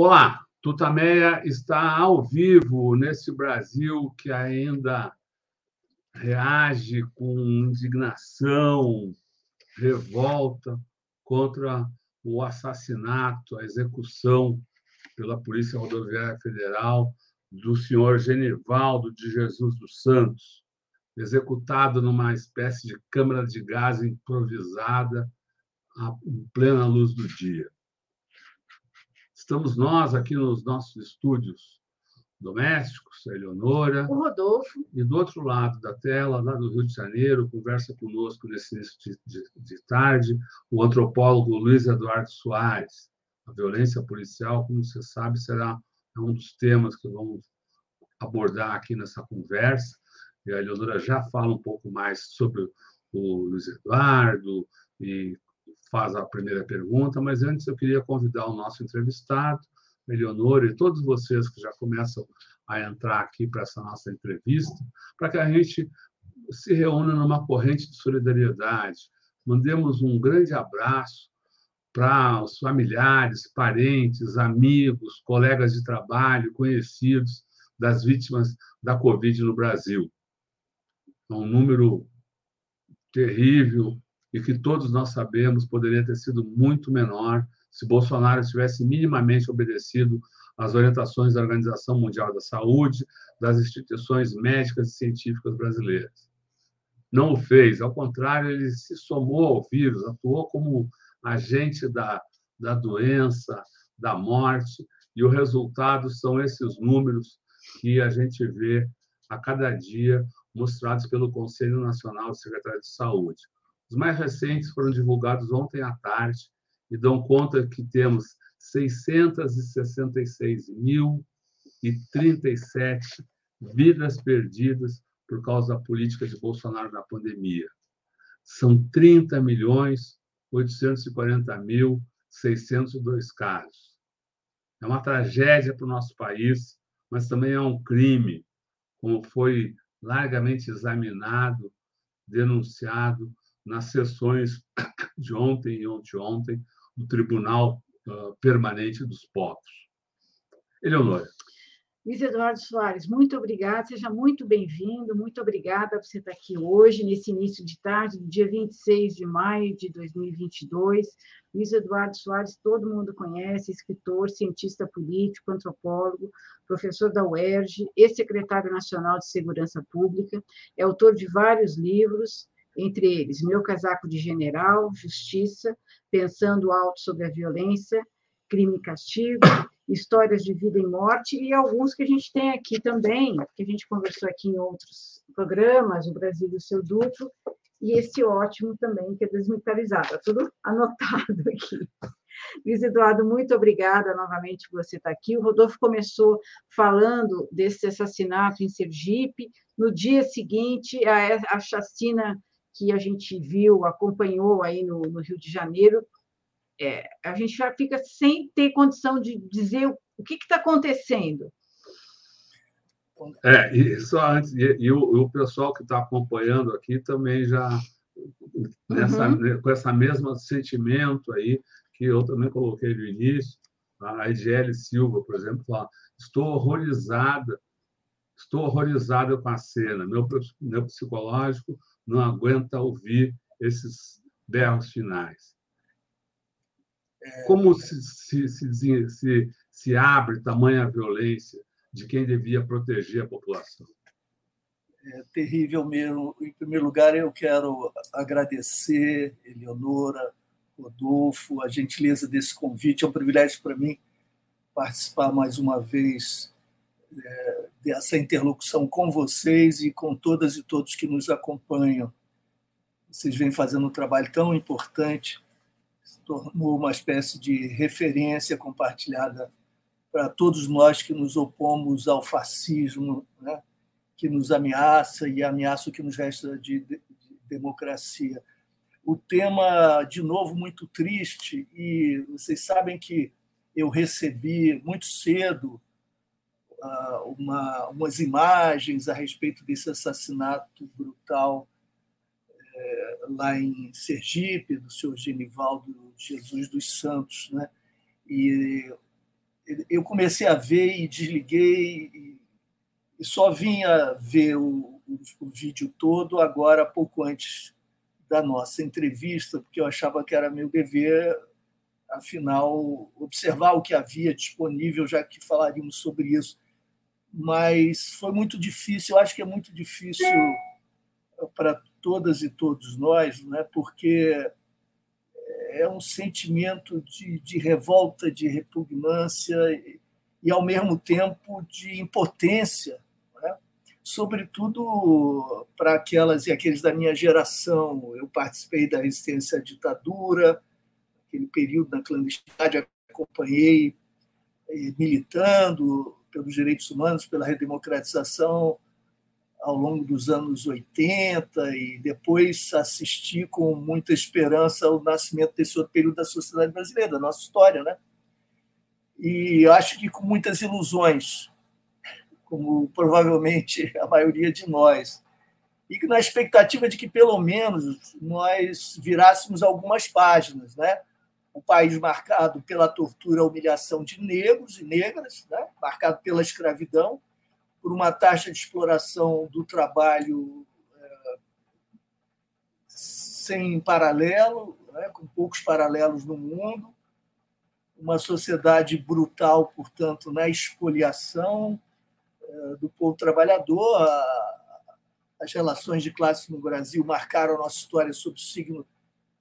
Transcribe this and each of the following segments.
Olá, Tutameia está ao vivo nesse Brasil que ainda reage com indignação, revolta contra o assassinato, a execução pela Polícia Rodoviária Federal do senhor Genivaldo de Jesus dos Santos, executado numa espécie de câmara de gás improvisada em plena luz do dia. Estamos nós aqui nos nossos estúdios domésticos, a Eleonora. O Rodolfo. E do outro lado da tela, lá do Rio de Janeiro, conversa conosco nesse início de, de, de tarde, o antropólogo Luiz Eduardo Soares. A violência policial, como você sabe, será um dos temas que vamos abordar aqui nessa conversa. E a Eleonora já fala um pouco mais sobre o Luiz Eduardo e faz a primeira pergunta, mas antes eu queria convidar o nosso entrevistado, Eleonora, e todos vocês que já começam a entrar aqui para essa nossa entrevista, para que a gente se reúna numa corrente de solidariedade. Mandemos um grande abraço para os familiares, parentes, amigos, colegas de trabalho, conhecidos das vítimas da Covid no Brasil. É um número terrível e que todos nós sabemos poderia ter sido muito menor se Bolsonaro tivesse minimamente obedecido às orientações da Organização Mundial da Saúde, das instituições médicas e científicas brasileiras. Não o fez, ao contrário, ele se somou ao vírus, atuou como agente da, da doença, da morte, e o resultado são esses números que a gente vê a cada dia mostrados pelo Conselho Nacional de Secretários de Saúde. Os mais recentes foram divulgados ontem à tarde e dão conta que temos 666.037 vidas perdidas por causa da política de Bolsonaro na pandemia. São 30 milhões 840 mil 602 casos. É uma tragédia para o nosso país, mas também é um crime, como foi largamente examinado, denunciado nas sessões de ontem e ontem do Tribunal Permanente dos Povos. Eleonora. Luiz Eduardo Soares, muito obrigada, seja muito bem-vindo, muito obrigada por você estar aqui hoje, nesse início de tarde, do dia 26 de maio de 2022. Luiz Eduardo Soares, todo mundo conhece, escritor, cientista político, antropólogo, professor da UERJ, ex-secretário nacional de Segurança Pública, é autor de vários livros, entre eles Meu Casaco de General, Justiça, Pensando Alto sobre a Violência, Crime e Castigo, Histórias de Vida e Morte, e alguns que a gente tem aqui também, que a gente conversou aqui em outros programas, O Brasil e o Seu Duplo, e esse ótimo também, que é desmilitarizado, está tudo anotado aqui. Luiz Eduardo, muito obrigada novamente por você estar aqui. O Rodolfo começou falando desse assassinato em Sergipe. No dia seguinte, a, a chacina que a gente viu, acompanhou aí no, no Rio de Janeiro, é, a gente já fica sem ter condição de dizer o que está acontecendo. É, e só antes, e, e o, o, pessoal que está acompanhando aqui também já nessa, uhum. Né, com essa mesmo sentimento aí que eu também coloquei no início, a Edele Silva, por exemplo, fala, estou horrorizada, estou horrorizada com a cena, meu, meu psicológico não aguenta ouvir esses berros finais. Como se, se, se, se, se abre tamanha violência de quem devia proteger a população? É terrível mesmo. Em primeiro lugar, eu quero agradecer, Eleonora, Rodolfo, a gentileza desse convite. É um privilégio para mim participar mais uma vez é, dessa interlocução com vocês e com todas e todos que nos acompanham. Vocês vêm fazendo um trabalho tão importante, se tornou uma espécie de referência compartilhada para todos nós que nos opomos ao fascismo, né? que nos ameaça e ameaça o que nos resta de, de, de democracia. O tema, de novo, muito triste, e vocês sabem que eu recebi muito cedo uh, uma, umas imagens a respeito desse assassinato brutal é, lá em Sergipe, do senhor Genivaldo Jesus dos Santos. Né? E eu comecei a ver e desliguei e só vinha ver o, o, o vídeo todo agora, pouco antes da nossa entrevista, porque eu achava que era meu dever, afinal, observar o que havia disponível, já que falaríamos sobre isso. Mas foi muito difícil, eu acho que é muito difícil para todas e todos nós, né? porque é um sentimento de, de revolta, de repugnância e, e, ao mesmo tempo, de impotência sobretudo para aquelas e aqueles da minha geração. Eu participei da resistência à ditadura, aquele período na clandestinidade, acompanhei eh, militando pelos direitos humanos, pela redemocratização ao longo dos anos 80 e depois assisti com muita esperança ao nascimento desse outro período da sociedade brasileira, da nossa história, né? E acho que com muitas ilusões, como provavelmente a maioria de nós, e na expectativa de que pelo menos nós virássemos algumas páginas, né? O país marcado pela tortura, humilhação de negros e negras, né? marcado pela escravidão, por uma taxa de exploração do trabalho é, sem paralelo, né? com poucos paralelos no mundo, uma sociedade brutal, portanto, na expoliação, eh, do povo trabalhador. As relações de classe no Brasil marcaram a nossa história sob o signo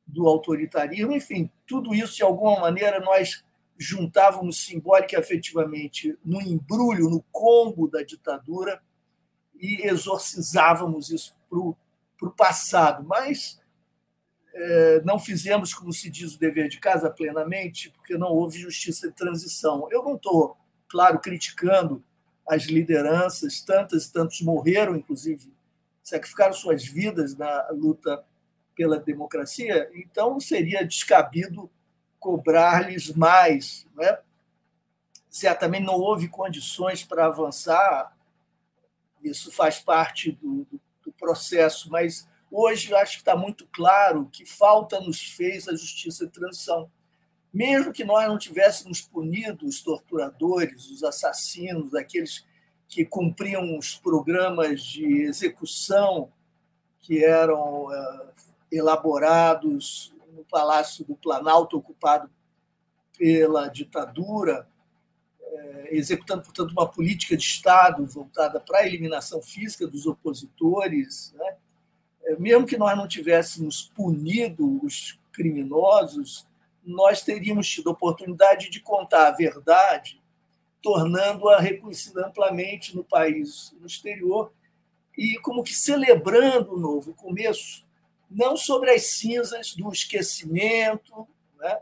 do autoritarismo. Enfim, tudo isso, de alguma maneira, nós juntávamos simbólica e afetivamente no embrulho, no combo da ditadura e exorcizávamos isso para o passado. Mas é, não fizemos, como se diz, o dever de casa plenamente, porque não houve justiça de transição. Eu não estou, claro, criticando as lideranças, tantas e tantos morreram, inclusive, sacrificaram suas vidas na luta pela democracia, então seria descabido cobrar-lhes mais. Né? Certamente não houve condições para avançar, isso faz parte do, do, do processo, mas hoje acho que está muito claro que falta nos fez a justiça de transição mesmo que nós não tivéssemos punido os torturadores, os assassinos, aqueles que cumpriam os programas de execução que eram uh, elaborados no Palácio do Planalto, ocupado pela ditadura, uh, executando, portanto, uma política de Estado voltada para a eliminação física dos opositores. Né? Uh, mesmo que nós não tivéssemos punido os criminosos, nós teríamos tido a oportunidade de contar a verdade, tornando-a reconhecida amplamente no país no exterior e como que celebrando o novo começo, não sobre as cinzas do esquecimento né,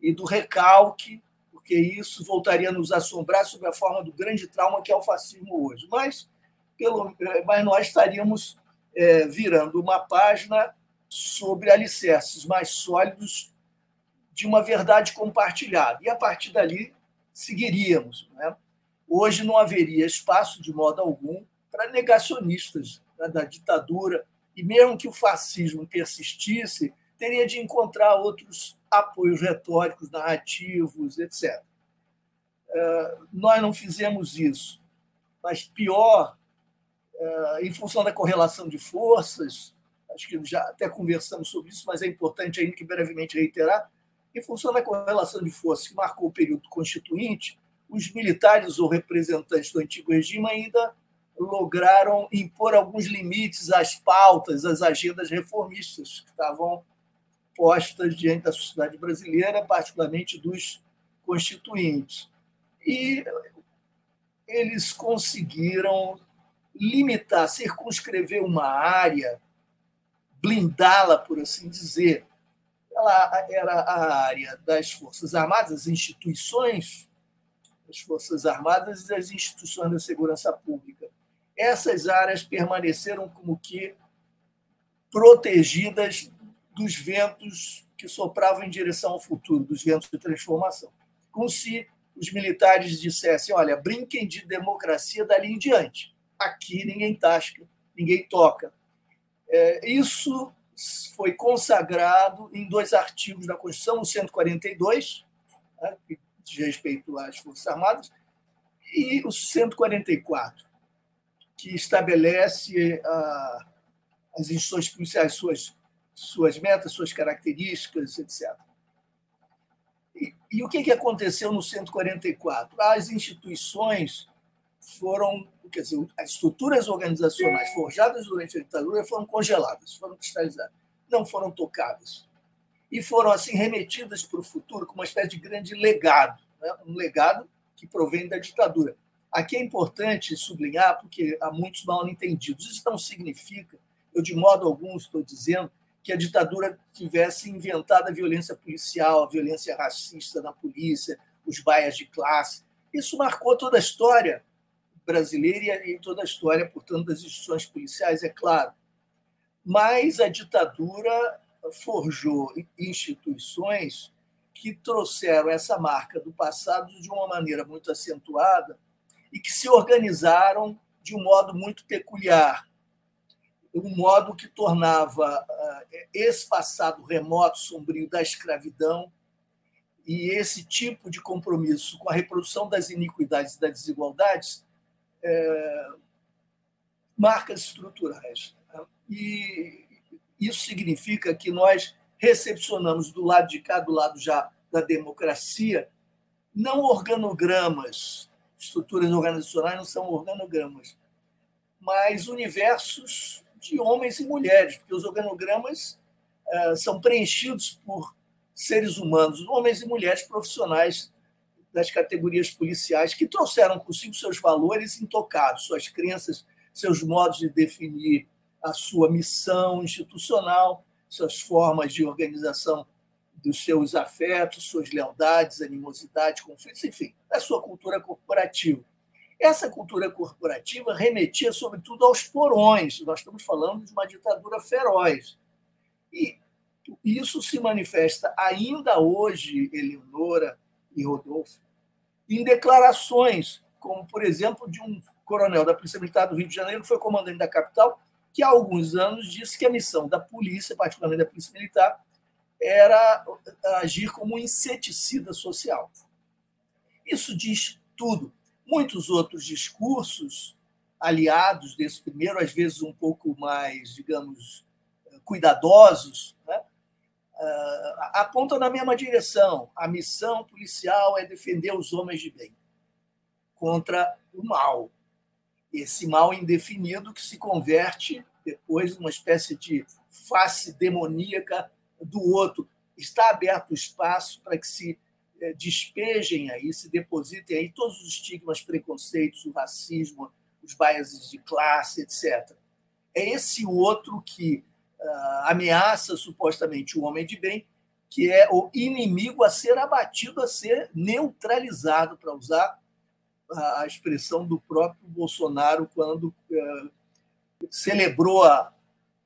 e do recalque, porque isso voltaria a nos assombrar sob a forma do grande trauma que é o fascismo hoje. Mas, pelo, mas nós estaríamos é, virando uma página sobre alicerces mais sólidos de uma verdade compartilhada. E a partir dali seguiríamos. Né? Hoje não haveria espaço, de modo algum, para negacionistas né, da ditadura, e mesmo que o fascismo persistisse, teria de encontrar outros apoios retóricos, narrativos, etc. É, nós não fizemos isso, mas pior, é, em função da correlação de forças, acho que já até conversamos sobre isso, mas é importante ainda que brevemente reiterar, em função da correlação de forças que marcou o período constituinte, os militares ou representantes do antigo regime ainda lograram impor alguns limites às pautas, às agendas reformistas que estavam postas diante da sociedade brasileira, particularmente dos constituintes. E eles conseguiram limitar, circunscrever uma área, blindá-la, por assim dizer, ela era a área das Forças Armadas, as instituições das Forças Armadas e das instituições da segurança pública. Essas áreas permaneceram como que protegidas dos ventos que sopravam em direção ao futuro, dos ventos de transformação. Como se os militares dissessem: olha, brinquem de democracia dali em diante. Aqui ninguém tasca, ninguém toca. É, isso foi consagrado em dois artigos da Constituição, o 142, né, que de respeito às Forças Armadas, e o 144, que estabelece ah, as instituições policiais, suas, suas metas, suas características, etc. E, e o que, que aconteceu no 144? As instituições foram, quer dizer, as estruturas organizacionais forjadas durante a ditadura foram congeladas, foram cristalizadas, não foram tocadas. E foram, assim, remetidas para o futuro como uma espécie de grande legado, né? um legado que provém da ditadura. Aqui é importante sublinhar, porque há muitos mal entendidos. Isso não significa, eu de modo algum estou dizendo, que a ditadura tivesse inventado a violência policial, a violência racista na polícia, os baias de classe. Isso marcou toda a história brasileira e toda a história, portanto, das instituições policiais, é claro. Mas a ditadura forjou instituições que trouxeram essa marca do passado de uma maneira muito acentuada e que se organizaram de um modo muito peculiar, um modo que tornava eh, esse passado remoto, sombrio da escravidão e esse tipo de compromisso com a reprodução das iniquidades e das desigualdades é, marcas estruturais. E isso significa que nós recepcionamos do lado de cá, do lado já da democracia, não organogramas, estruturas organizacionais não são organogramas, mas universos de homens e mulheres, porque os organogramas uh, são preenchidos por seres humanos, homens e mulheres profissionais das categorias policiais que trouxeram consigo seus valores intocados, suas crenças, seus modos de definir a sua missão institucional, suas formas de organização dos seus afetos, suas lealdades, animosidades, conflitos, enfim, a sua cultura corporativa. Essa cultura corporativa remetia, sobretudo, aos porões. Nós estamos falando de uma ditadura feroz. E isso se manifesta ainda hoje, Eleonora e Rodolfo, em declarações, como, por exemplo, de um coronel da Polícia Militar do Rio de Janeiro, que foi comandante da capital, que há alguns anos disse que a missão da polícia, particularmente da Polícia Militar, era agir como um inseticida social. Isso diz tudo muitos outros discursos aliados desse primeiro, às vezes um pouco mais, digamos, cuidadosos, né? Ah, apontam na mesma direção. A missão policial é defender os homens de bem contra o mal. Esse mal indefinido que se converte depois numa espécie de face demoníaca do outro. Está aberto o espaço para que se é, despejem aí, se depositem aí todos os estigmas, preconceitos, o racismo, os biases de classe, etc. É esse outro que uh, ameaça supostamente o homem de bem, que é o inimigo a ser abatido, a ser neutralizado, para usar a expressão do próprio Bolsonaro quando uh, celebrou a,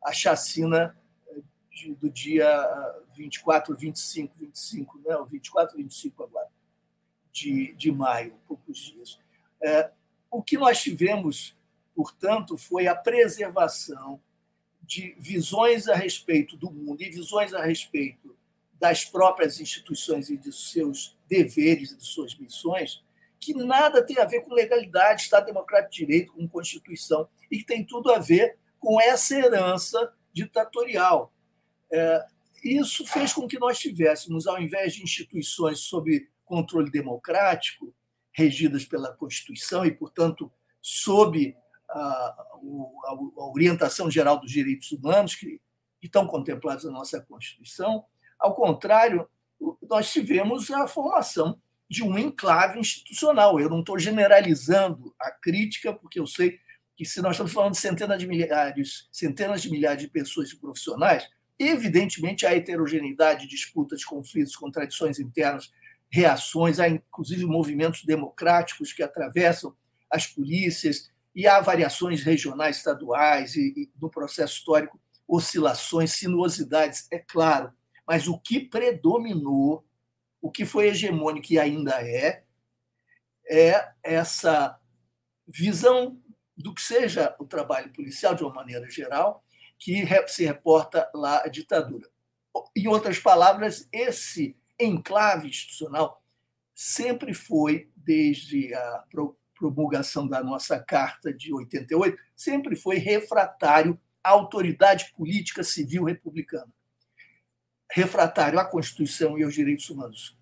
a chacina de, do dia 24, 25, 25, não, 24, 25 agora, de, de maio, poucos dias. É, o que nós tivemos, portanto, foi a preservação de visões a respeito do mundo e visões a respeito das próprias instituições e de seus deveres e de suas missões, que nada tem a ver com legalidade, Estado Democrático de Direito, com Constituição, e que tem tudo a ver com essa herança ditatorial. É, isso fez com que nós tivéssemos, ao invés de instituições sob controle democrático, regidas pela Constituição e, portanto, sob a, a orientação geral dos direitos humanos, que estão contemplados na nossa Constituição, ao contrário, nós tivemos a formação de um enclave institucional. Eu não estou generalizando a crítica, porque eu sei que se nós estamos falando de centenas de milhares, centenas de milhares de pessoas e profissionais, Evidentemente, há heterogeneidade, disputas, conflitos, contradições internas, reações, há inclusive movimentos democráticos que atravessam as polícias, e há variações regionais, estaduais, e, e no processo histórico, oscilações, sinuosidades, é claro. Mas o que predominou, o que foi hegemônico e ainda é, é essa visão do que seja o trabalho policial, de uma maneira geral, que se reporta lá a ditadura. Em outras palavras, esse enclave institucional sempre foi, desde a promulgação da nossa Carta de 88, sempre foi refratário à autoridade política civil republicana. Refratário à Constituição e aos direitos humanos.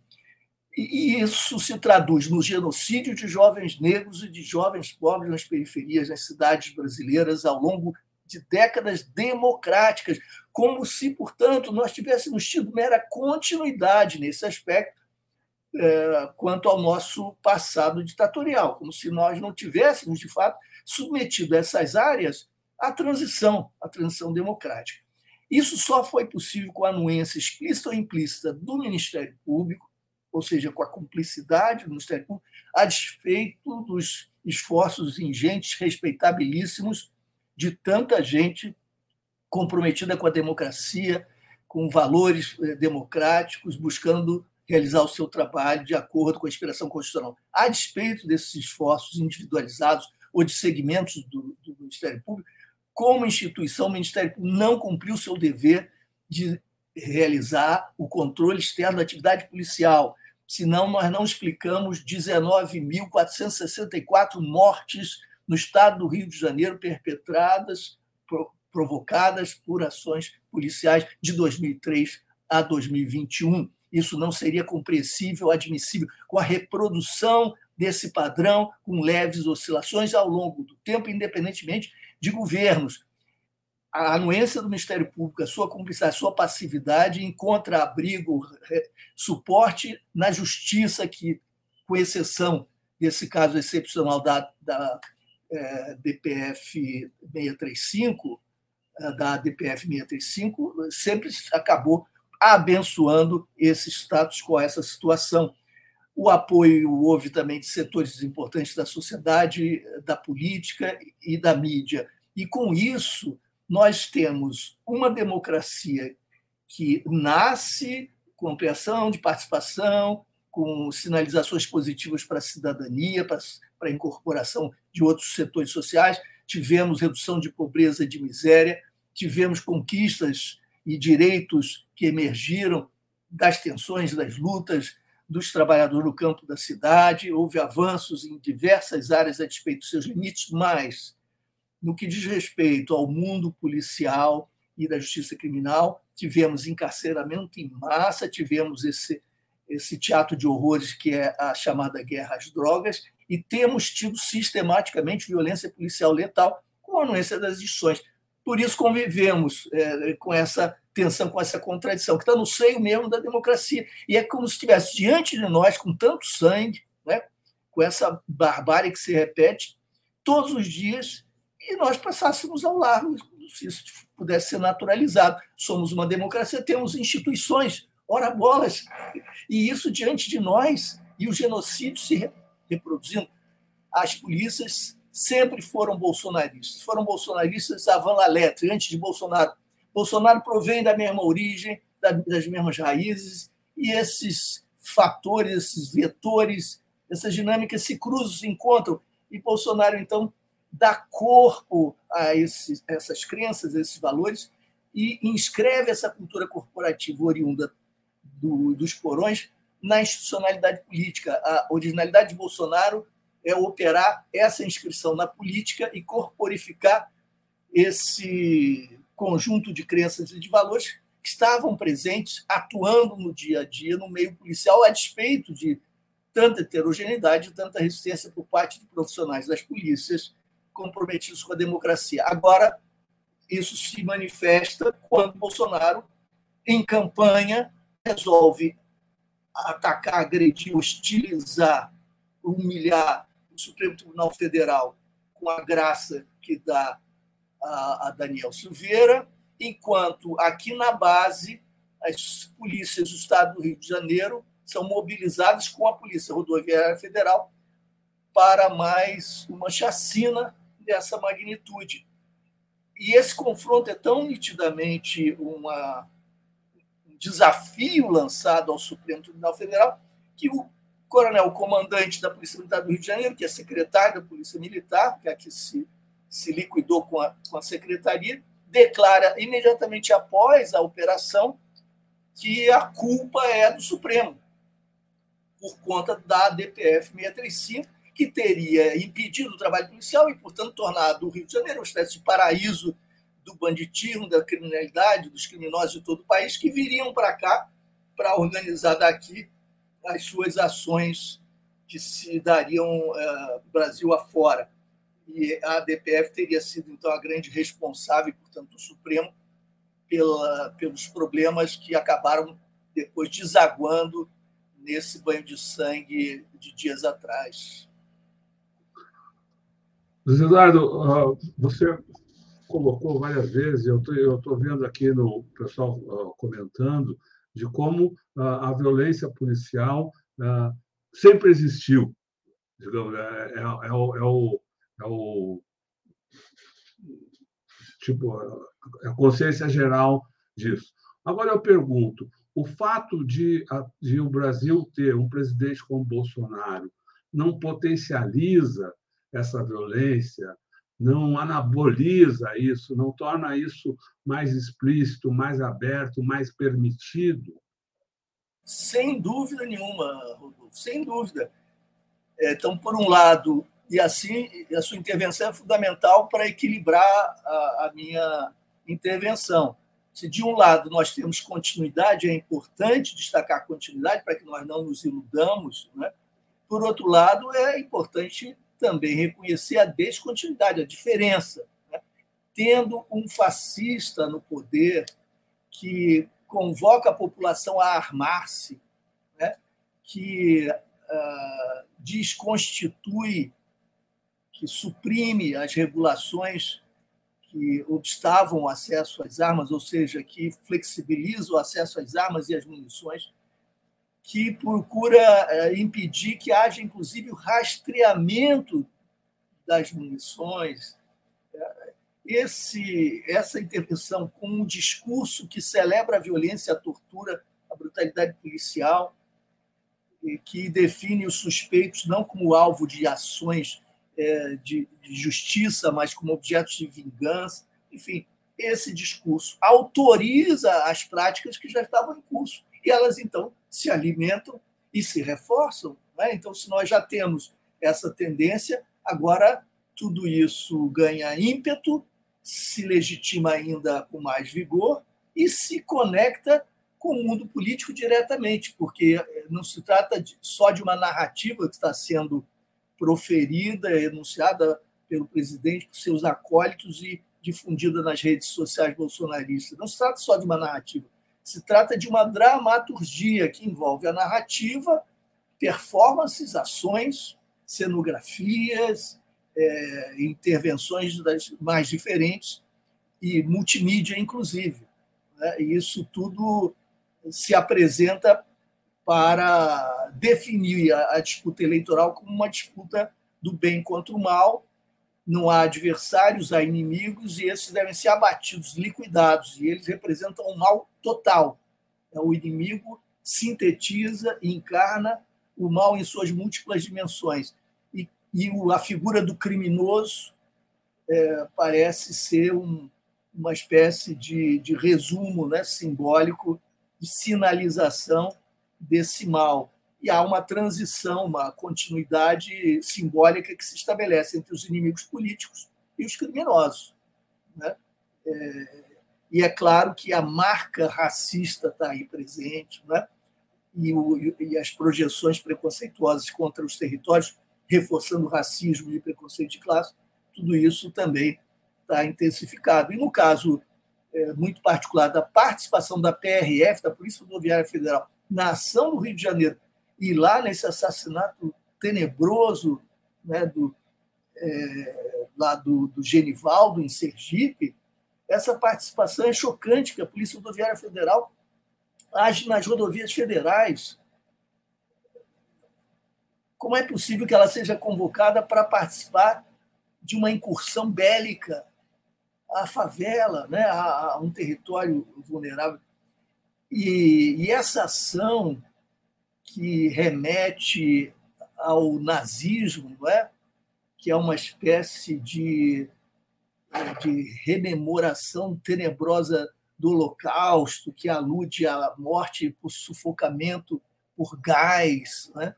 E isso se traduz no genocídio de jovens negros e de jovens pobres nas periferias das cidades brasileiras ao longo de décadas democráticas, como se, portanto, nós tivéssemos tido mera continuidade nesse aspecto é, quanto ao nosso passado ditatorial, como se nós não tivéssemos, de fato, submetido essas áreas à transição, à transição democrática. Isso só foi possível com a anuência explícita ou implícita do Ministério Público, ou seja, com a cumplicidade do Ministério Público, a despeito dos esforços ingentes, respeitabilíssimos de tanta gente comprometida com a democracia, com valores eh, democráticos, buscando realizar o seu trabalho de acordo com a inspiração constitucional. A despeito desses esforços individualizados ou de segmentos do, do Ministério Público, como instituição, o Ministério Público não cumpriu o seu dever de realizar o controle externo da atividade policial, senão nós não explicamos 19.464 mortes no estado do Rio de Janeiro perpetradas, provocadas por ações policiais de 2003 a 2021. Isso não seria compreensível, admissível, com a reprodução desse padrão, com leves oscilações ao longo do tempo, independentemente de governos. A anuência do Ministério Público, a sua cumplicidade, a sua passividade encontra abrigo, suporte na justiça, que, com exceção desse caso excepcional da, da DPF 635, é, da DPF 635, sempre acabou abençoando esse status quo, essa situação. O apoio houve também de setores importantes da sociedade, da política e da mídia. E com isso, nós temos uma democracia que nasce com ampliação de participação, com sinalizações positivas para a cidadania, para a incorporação de outros setores sociais. Tivemos redução de pobreza e de miséria, tivemos conquistas e direitos que emergiram das tensões, das lutas dos trabalhadores no campo da cidade. Houve avanços em diversas áreas a despeito dos seus limites, mas no que diz respeito ao mundo policial e da justiça criminal, tivemos encarceramento em massa, tivemos esse, esse teatro de horrores que é a chamada guerra às drogas, e temos tido sistematicamente violência policial letal com a anuência das edições. Por isso convivemos é, com essa tensão, com essa contradição, que está no seio mesmo da democracia. E é como se estivesse diante de nós, com tanto sangue, né, com essa barbárie que se repete todos os dias, e nós passássemos ao largo, se isso pudesse ser naturalizado. Somos uma democracia, temos instituições, ora bolas, e isso diante de nós, e o genocídio se reproduzindo. As polícias sempre foram bolsonaristas. Foram bolsonaristas avant la lettre, antes de Bolsonaro. Bolsonaro provém da mesma origem, das mesmas raízes, e esses fatores, esses vetores, essas dinâmicas se cruzam, se encontram, e Bolsonaro, então, dá corpo a esses, essas crenças, a esses valores, e inscreve essa cultura corporativa oriunda do, dos porões na institucionalidade política. A originalidade de Bolsonaro é operar essa inscrição na política e corporificar esse conjunto de crenças e de valores que estavam presentes, atuando no dia a dia no meio policial, a despeito de tanta heterogeneidade, tanta resistência por parte de profissionais das polícias comprometidos com a democracia. Agora, isso se manifesta quando Bolsonaro, em campanha, resolve atacar, agredir, hostilizar, humilhar o Supremo Tribunal Federal com a graça que dá a, a Daniel Silveira, enquanto aqui na base as polícias do Estado do Rio de Janeiro são mobilizadas com a Polícia Rodoviária Federal para mais uma chacina dessa magnitude. E esse confronto é tão nitidamente uma, um desafio lançado ao Supremo Tribunal Federal que o coronel comandante da Polícia Militar do Rio de Janeiro, que é secretário da Polícia Militar, que é que se, se liquidou com a, com a secretaria, declara imediatamente após a operação que a culpa é do Supremo. por conta da DPF 635, que teria impedido o trabalho policial e, portanto, tornado o Rio de Janeiro uma espécie de paraíso do banditismo, da criminalidade, dos criminosos de todo o país que viriam para cá para organizar daqui as suas ações que se dariam uh, Brasil afora. E a DPF teria sido, então, a grande responsável, portanto, o Supremo, pela, pelos problemas que acabaram depois desaguando nesse banho de sangue de dias atrás. Luiz Eduardo, você colocou várias vezes, eu estou vendo aqui no pessoal comentando, de como a violência policial sempre existiu. Digamos, é, é, é, o, é, o, é o tipo a consciência geral disso. Agora eu pergunto, o fato de, de o Brasil ter um presidente como Bolsonaro não potencializa essa violência, não anaboliza isso, não torna isso mais explícito, mais aberto, mais permitido? Sem dúvida nenhuma, Rodolfo, sem dúvida. Então, por um lado, e assim a sua intervenção é fundamental para equilibrar a, a minha intervenção. Se de um lado nós temos continuidade, é importante destacar a continuidade para que nós não nos iludamos, né? por outro lado, é importante também reconhecer a descontinuidade, a diferença. Né? Tendo um fascista no poder que convoca a população a armar-se, né? que uh, desconstitui, que suprime as regulações que obstavam o acesso às armas, ou seja, que flexibiliza o acesso às armas e às munições, que procura eh, impedir que haja, inclusive, o rastreamento das munições. Esse, essa intervenção com um discurso que celebra a violência, a tortura, a brutalidade policial, que define os suspeitos não como alvo de ações é, de justiça, mas como objetos de vingança. Enfim, esse discurso autoriza as práticas que já estavam em curso e elas então se alimentam e se reforçam. Né? Então, se nós já temos essa tendência, agora tudo isso ganha ímpeto, se legitima ainda com mais vigor e se conecta com o mundo político diretamente, porque não se trata de, só de uma narrativa que está sendo proferida, enunciada pelo presidente, por seus acólitos e difundida nas redes sociais bolsonaristas. Não se trata só de uma narrativa, se trata de uma dramaturgia que envolve a narrativa, performances, ações, cenografias, é, intervenções das mais diferentes e multimídia, inclusive. Né? E isso tudo se apresenta para definir a, disputa eleitoral como uma disputa do bem contra o mal. Não há adversários, há inimigos, e esses devem ser abatidos, liquidados, e eles representam o mal total. É, o inimigo sintetiza e encarna o mal em suas múltiplas dimensões. E, e a figura do criminoso é, parece ser um, uma espécie de, de resumo né, simbólico, de sinalização desse mal. E há uma transição, uma continuidade simbólica que se estabelece entre os inimigos políticos e os criminosos. Né? É, e é claro que a marca racista está aí presente, né? e, o, e as projeções preconceituosas contra os territórios, reforçando o racismo e preconceito de classe, tudo isso também está intensificado. E no caso é, muito particular da participação da PRF, da Polícia Rodoviária Federal, na ação do Rio de Janeiro e lá nesse assassinato tenebroso né, do, é, lá do, do Genivaldo, em Sergipe, essa participação é chocante, que a Polícia Rodoviária Federal age nas rodovias federais. Como é possível que ela seja convocada para participar de uma incursão bélica à favela, né, a, a um território vulnerável? E, e essa ação que remete ao nazismo, não é? que é uma espécie de, de rememoração tenebrosa do Holocausto, que alude à morte por sufocamento por gás. Né?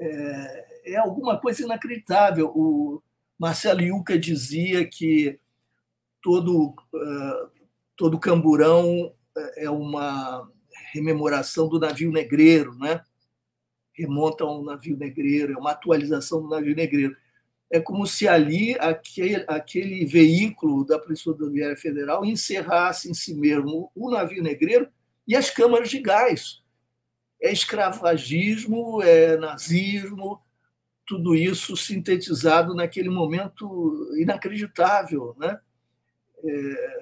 É, é, alguma coisa inacreditável. O Marcelo Yuca dizia que todo, uh, todo camburão é uma rememoração do navio negreiro, né? Remonta a um navio negreiro, é uma atualização do navio negreiro. É como se ali aquele, aquele veículo da Polícia Rodoviária Federal encerrasse em si mesmo o navio negreiro e as câmaras de gás. É escravagismo, é nazismo, tudo isso sintetizado naquele momento inacreditável. Né? É,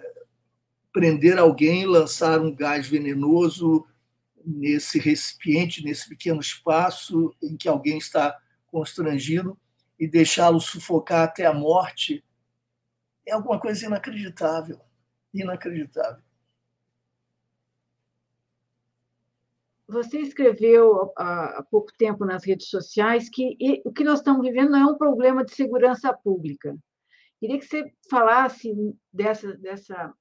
prender alguém, lançar um gás venenoso nesse recipiente, nesse pequeno espaço em que alguém está constrangido e deixá-lo sufocar até a morte é alguma coisa inacreditável, inacreditável. Você escreveu há pouco tempo nas redes sociais que o que nós estamos vivendo não é um problema de segurança pública. Queria que você falasse dessa, dessa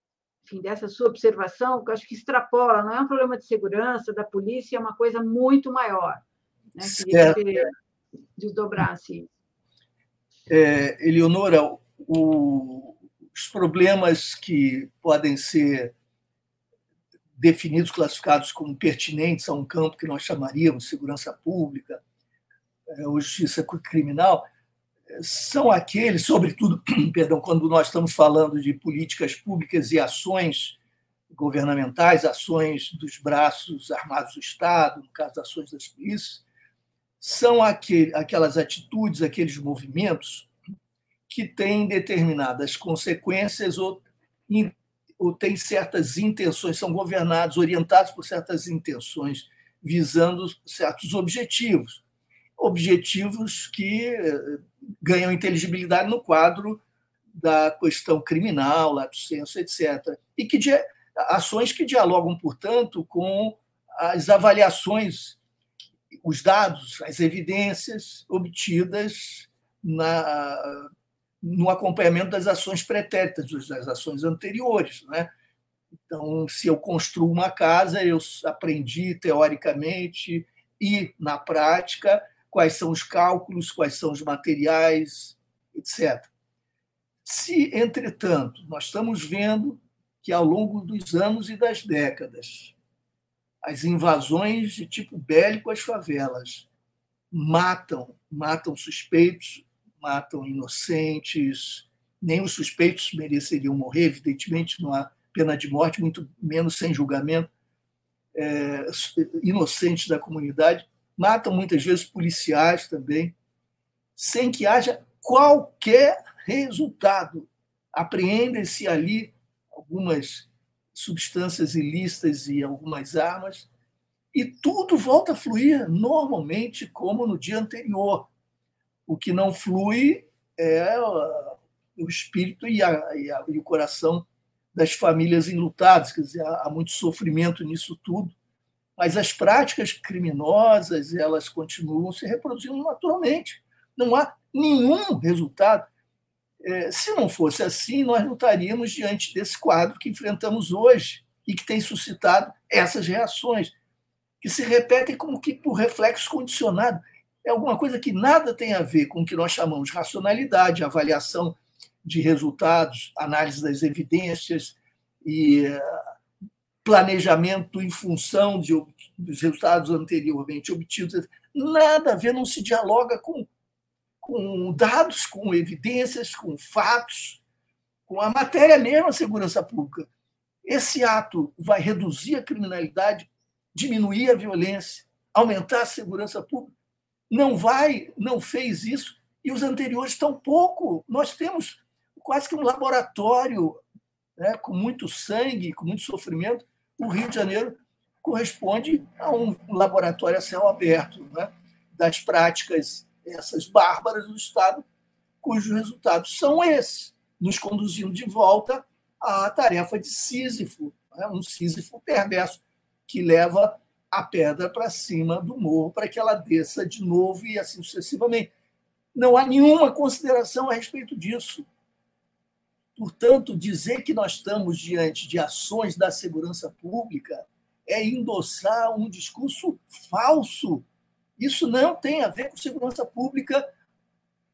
enfim, dessa sua observação, que eu acho que extrapola, não é um problema de segurança da polícia, é uma coisa muito maior. Né? Queria que você desdobrasse isso. É, Eleonora, o, os problemas que podem ser definidos, classificados como pertinentes a um campo que nós chamaríamos segurança pública é, ou justiça criminal, são aqueles, sobretudo, perdão, quando nós estamos falando de políticas públicas e ações governamentais, ações dos braços armados do Estado, no caso, ações das polícias, são aquele, aquelas atitudes, aqueles movimentos que têm determinadas consequências ou, ou têm certas intenções, são governados, orientados por certas intenções, visando certos objetivos. Objetivos que ganham inteligibilidade no quadro da questão criminal, lato etc. E que ações que dialogam, portanto, com as avaliações, os dados, as evidências obtidas na, no acompanhamento das ações pretéritas, das ações anteriores. Né? Então, se eu construo uma casa, eu aprendi teoricamente e na prática quais são os cálculos, quais são os materiais, etc. Se, entretanto, nós estamos vendo que ao longo dos anos e das décadas, as invasões de tipo bélico às favelas matam, matam suspeitos, matam inocentes, nem os suspeitos mereceriam morrer, evidentemente não há pena de morte, muito menos sem julgamento, é, inocentes da comunidade, matam muitas vezes policiais também, sem que haja qualquer resultado. Apreendem-se ali algumas substâncias ilícitas e algumas armas, e tudo volta a fluir normalmente como no dia anterior. O que não flui é o espírito e, a, e, a, e o coração das famílias enlutadas. Quer dizer, há muito sofrimento nisso tudo mas as práticas criminosas elas continuam se reproduzindo naturalmente. Não há nenhum resultado. É, se não fosse assim, nós não estaríamos diante desse quadro que enfrentamos hoje e que tem suscitado essas reações, que se repetem como que por reflexo condicionado. É alguma coisa que nada tem a ver com o que nós chamamos de racionalidade, avaliação de resultados, análise das evidências e planejamento em função de, dos resultados anteriormente obtidos. Nada a ver, não se dialoga com, com dados, com evidências, com fatos, com a matéria mesmo, a segurança pública. Esse ato vai reduzir a criminalidade, diminuir a violência, aumentar a segurança pública. Não vai, não fez isso, e os anteriores estão pouco. Nós temos quase que um laboratório né, com muito sangue, com muito sofrimento, o Rio de Janeiro corresponde a um laboratório a céu aberto né, das práticas essas bárbaras do Estado, cujos resultados são esses, nos conduzindo de volta à tarefa de Sísifo, né, um Sísifo perverso que leva a pedra para cima do morro para que ela desça de novo e assim sucessivamente. Não há nenhuma consideração a respeito disso. Portanto, dizer que nós estamos diante de ações da segurança pública é endossar um discurso falso. Isso não tem a ver com segurança pública,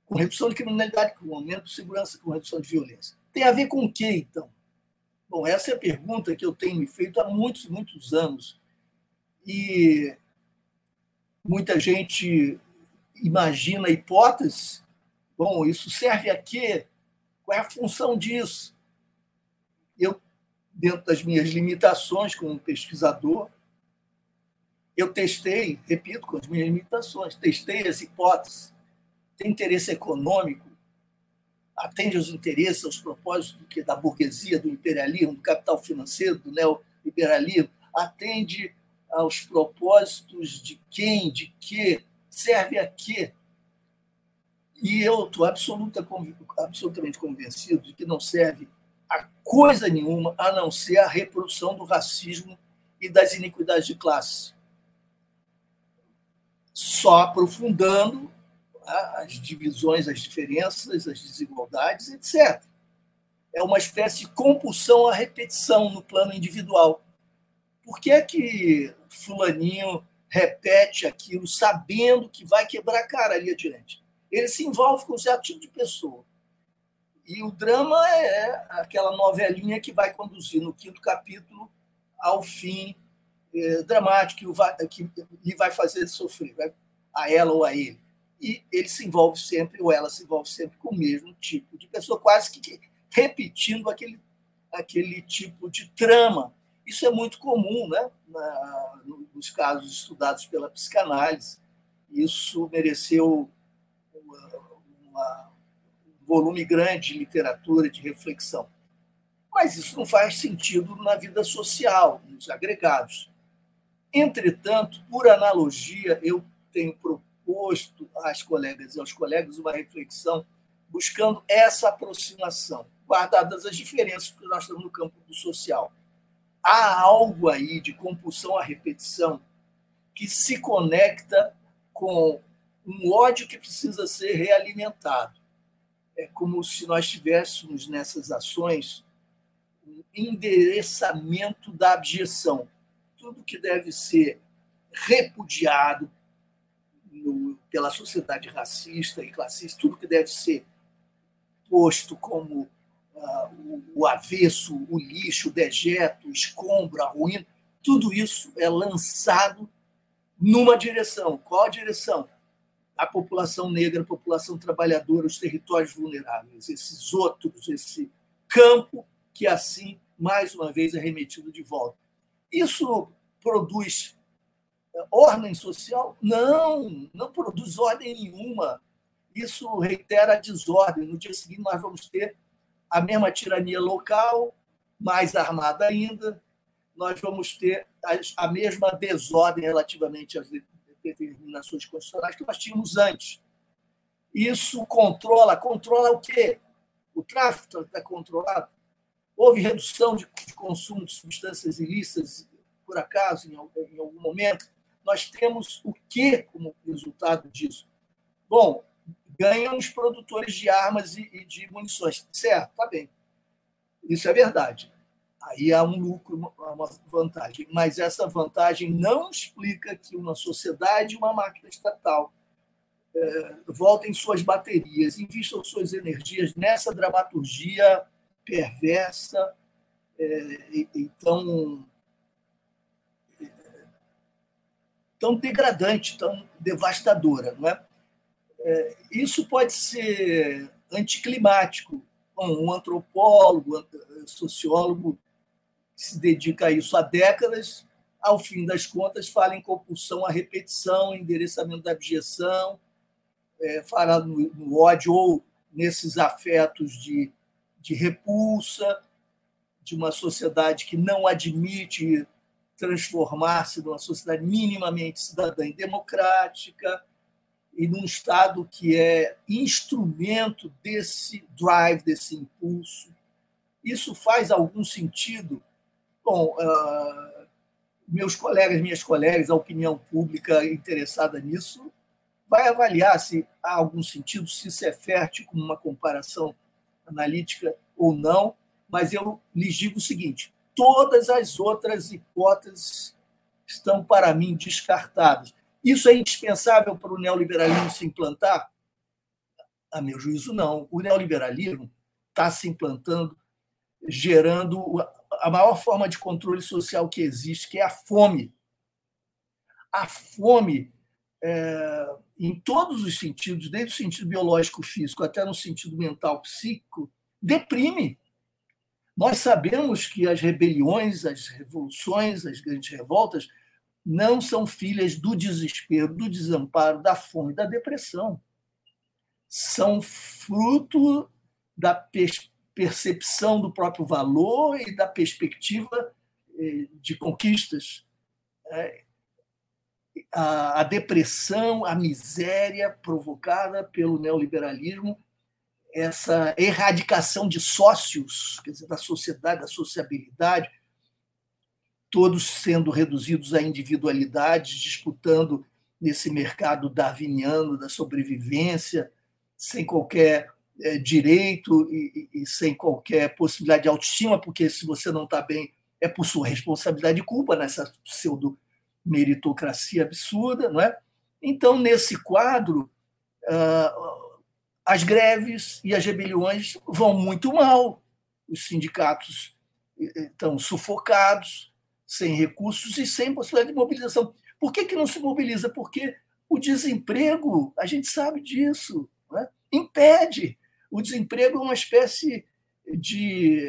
com redução de criminalidade, com aumento de segurança, com redução de violência. Tem a ver com o quê, então? Bom, essa é a pergunta que eu tenho me feito há muitos, muitos anos. E muita gente imagina hipóteses. Bom, isso serve a quê? Qual é a função disso? Eu, dentro das minhas limitações como pesquisador, eu testei, repito, com as minhas limitações, testei as hipóteses. Tem interesse econômico? Atende aos interesses, aos propósitos que da burguesia, do imperialismo, do capital financeiro, do neoliberalismo? Atende aos propósitos de quem, de que, serve a quê? E eu estou absoluta, absolutamente convencido de que não serve a coisa nenhuma a não ser a reprodução do racismo e das iniquidades de classe. Só aprofundando as divisões, as diferenças, as desigualdades, etc. É uma espécie de compulsão à repetição no plano individual. Por que é que fulaninho repete aquilo sabendo que vai quebrar a cara ali adiante? Ele se envolve com um certo tipo de pessoa. E o drama é aquela novelinha que vai conduzir no quinto capítulo ao fim é, dramático que, lhe vai fazer sofrer, vai, a ela ou a ele. E ele se envolve sempre, ou ela se envolve sempre com o mesmo tipo de pessoa, quase que repetindo aquele, aquele tipo de trama isso é muito comum né? Na, nos casos estudados pela psicanálise. Isso mereceu uma, um volume grande de literatura, de reflexão. Mas isso não faz sentido na vida social, nos agregados. Entretanto, por analogia, eu tenho proposto às colegas e aos colegas uma reflexão buscando essa aproximação, guardadas as diferenças que nós estamos no campo do social há algo aí de compulsão à repetição que se conecta com um ódio que precisa ser realimentado. É como se nós tivéssemos nessas ações um endereçamento da abjeção. Tudo que deve ser repudiado no, pela sociedade racista e classista, tudo que deve ser posto como uh, o avesso, o lixo, o dejeto, o escombro, a ruína, tudo isso é lançado numa direção. Qual a direção? A população negra, a população trabalhadora, os territórios vulneráveis, esses outros, esse campo que assim, mais uma vez, é remetido de volta. Isso produz eh, ordem social? Não, não produz ordem nenhuma. Isso reitera a desordem. No dia seguinte, nós vamos ter a mesma tirania local, mais armada ainda, nós vamos ter a mesma desordem relativamente às determinações constitucionais que nós tínhamos antes. Isso controla, controla o quê? O tráfico está controlado? Houve redução de, consumo de substâncias ilícitas, por acaso, em algum momento? Nós temos o quê como resultado disso? Bom, ganham os produtores de armas e, de munições. Certo, tá bem. Isso é verdade. Aí há um lucro, uma vantagem. Mas essa vantagem não explica que uma sociedade, uma máquina estatal, é, voltem suas baterias, invistam suas energias nessa dramaturgia perversa, é, tão, é, tão degradante, tão devastadora. Não é? Isso pode ser anticlimático. Um antropólogo, sociólogo que se dedica a isso há décadas, ao fim das contas, fala em compulsão à repetição, endereçamento da abjeção, é, fala no, no, ódio ou nesses afetos de, de repulsa, de uma sociedade que não admite transformar-se numa sociedade minimamente cidadã e democrática, e num estado que é instrumento desse drive, desse impulso. Isso faz algum sentido? Bom, uh, meus colegas, minhas colegas, a opinião pública interessada nisso vai avaliar se há algum sentido, se isso é fértil como uma comparação analítica ou não, mas eu lhes digo o seguinte: todas as outras hipóteses estão, para mim, descartadas. Isso é indispensável para o neoliberalismo se implantar? A meu juízo, não. O neoliberalismo está se implantando, gerando a maior forma de controle social que existe, que é a fome. A fome, é, em todos os sentidos, desde o sentido biológico, físico, até no sentido mental, psíquico, deprime. Nós sabemos que as rebeliões, as revoluções, as grandes revoltas não são filhas do desespero, do desamparo, da fome, da depressão. São fruto da percepção do próprio valor e da perspectiva eh, de conquistas. É, a depressão, a miséria provocada pelo neoliberalismo, essa erradicação de sócios, quer dizer, da sociedade, da sociabilidade, todos sendo reduzidos a individualidades, disputando nesse mercado darwiniano da sobrevivência, sem qualquer é, direito e, e, sem qualquer possibilidade de autoestima, porque se você não está bem, é por sua responsabilidade e culpa nessa pseudo-meritocracia absurda. Não é? Então, nesse quadro, uh, as greves e as rebeliões vão muito mal, os sindicatos estão sufocados, sem recursos e sem possibilidade de mobilização. Por que, que não se mobiliza? Porque o desemprego, a gente sabe disso, né? impede. O desemprego é uma espécie de,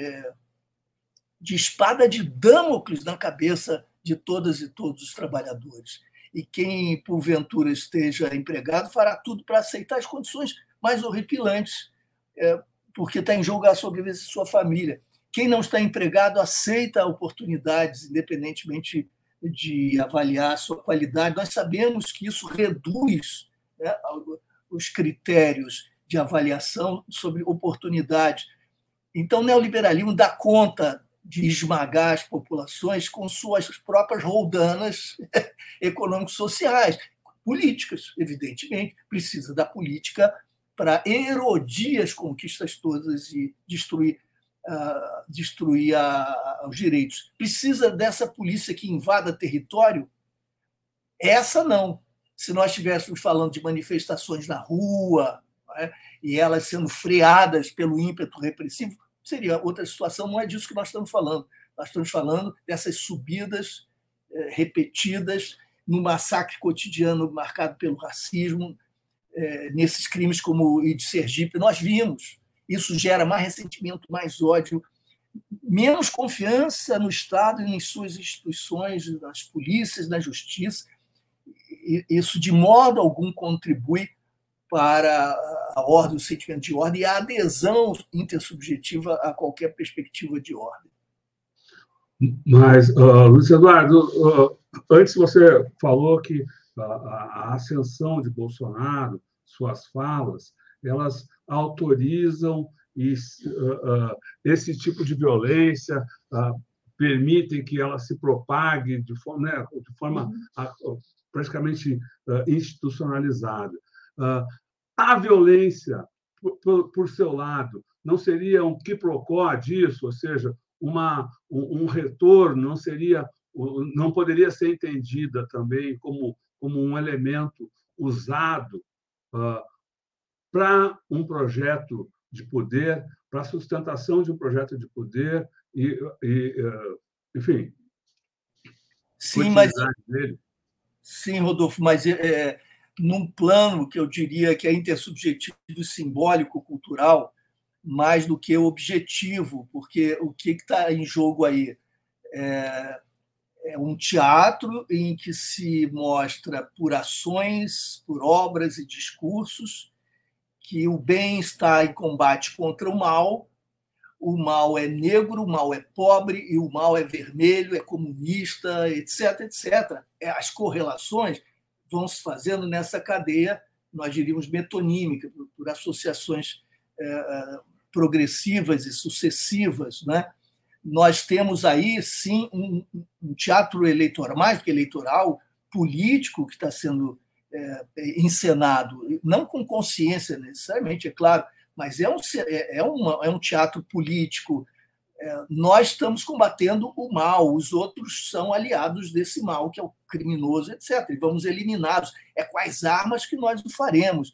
de espada de Damocles na cabeça de todas e todos os trabalhadores. E quem, porventura, esteja empregado fará tudo para aceitar as condições mais horripilantes, é, porque está em jogo a sobrevivência de sua família. Quem não está empregado aceita oportunidades, independentemente de avaliar a sua qualidade. Nós sabemos que isso reduz né, os critérios de avaliação sobre oportunidade. Então, o neoliberalismo dá conta de esmagar as populações com suas próprias roldanas econômico-sociais, políticas, evidentemente, precisa da política para erodir as conquistas todas e destruir destruir a, os direitos. Precisa dessa polícia que invada território? Essa não. Se nós estivéssemos falando de manifestações na rua é? e elas sendo freadas pelo ímpeto repressivo, seria outra situação. Não é disso que nós estamos falando. Nós estamos falando dessas subidas é, repetidas no massacre cotidiano marcado pelo racismo, é, nesses crimes como o de Sergipe. Nós vimos isso gera mais ressentimento, mais ódio, menos confiança no Estado e em suas instituições, nas polícias, na justiça. Isso, de modo algum, contribui para a ordem, o sentimento de ordem e a adesão intersubjetiva a qualquer perspectiva de ordem. Mas, uh, Luiz Eduardo, uh, antes você falou que a, a ascensão de Bolsonaro, suas falas, elas autorizam esse tipo de violência, permitem que ela se propague de forma, né, de forma uhum. praticamente institucionalizada. A violência, por, por, seu lado, não seria um quiprocó disso, ou seja, uma, um, um retorno, não seria, não poderia ser entendida também como, como um elemento usado uh, para um projeto de poder, para a sustentação de um projeto de poder e, e eh, enfim. Sim, mas dele. sim, Rodolfo, mas é, num plano que eu diria que é intersubjetivo simbólico cultural, mais do que objetivo, porque o que está em jogo aí é, é um teatro em que se mostra por ações, por obras e discursos que o bem está em combate contra o mal, o mal é negro, o mal é pobre e o mal é vermelho, é comunista, etc, etc. É, as correlações vão se fazendo nessa cadeia, nós diríamos metonímica, por, associações é, é, progressivas e sucessivas, né? Nós temos aí sim um, um teatro eleitoral, mais que eleitoral, político que está sendo é, encenado, não com consciência necessariamente, é claro, mas é um, é, é, uma, é um teatro político nós estamos combatendo o mal, os outros são aliados desse mal, que é o criminoso, etc. E vamos eliminá-los. É as armas que nós o faremos.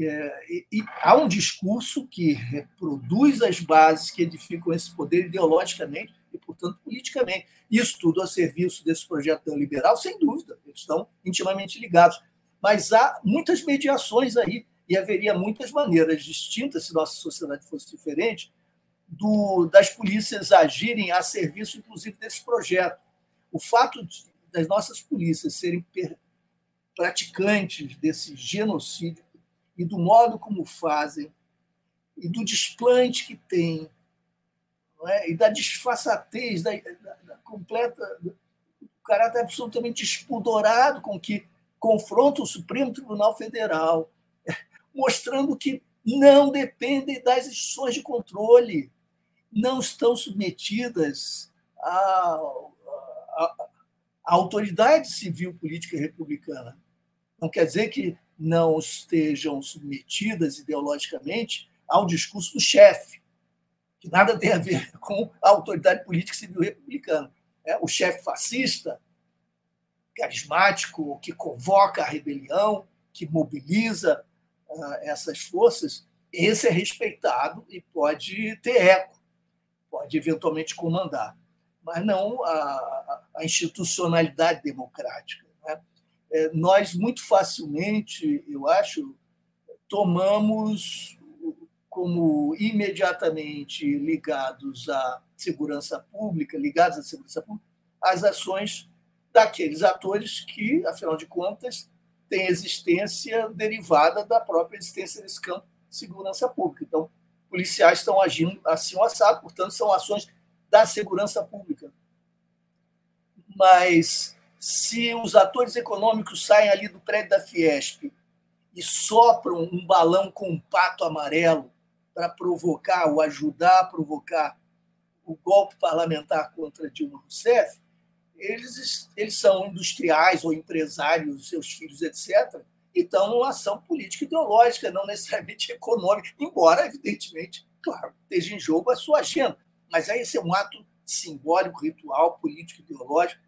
É, e, e, há um discurso que reproduz as bases que edificam esse poder ideologicamente e, portanto, politicamente. Isso tudo a serviço desse projeto neoliberal, sem dúvida, eles estão intimamente ligados. Mas há muitas mediações aí, e haveria muitas maneiras distintas, se nossa sociedade fosse diferente, do, das polícias agirem a serviço, inclusive, desse projeto. O fato de, das nossas polícias serem praticantes desse genocídio e do modo como fazem, e do desplante que tem, é? e da disfarçatez, da, da, da completa. do caráter absolutamente espudorado com que confronta o Supremo Tribunal Federal, mostrando que não dependem das instituições de controle, não estão submetidas à, à, à autoridade civil política republicana. Não quer dizer que não estejam submetidas ideologicamente ao discurso do chefe, que nada tem a ver com a autoridade política civil republicana. É, o chefe fascista, carismático, que convoca a rebelião, que mobiliza uh, essas forças, esse é respeitado e pode ter eco, pode eventualmente comandar, mas não a, a institucionalidade democrática. Né? É, nós, muito facilmente, eu acho, tomamos como imediatamente ligados à segurança pública, ligados à segurança pública, as ações daqueles atores que, afinal de contas, têm existência derivada da própria existência desse campo de segurança pública. Então, policiais estão agindo assim ou assado, portanto, são ações da segurança pública. Mas se os atores econômicos saem ali do prédio da Fiesp e sopram um balão com um pato amarelo para provocar ou ajudar a provocar o golpe parlamentar contra Dilma Rousseff, eles, eles são industriais ou empresários, seus filhos, etc., e estão numa ação política ideológica, não necessariamente econômica, embora, evidentemente, claro, esteja em jogo a sua agenda. Mas aí esse é um ato simbólico, ritual, político, ideológico.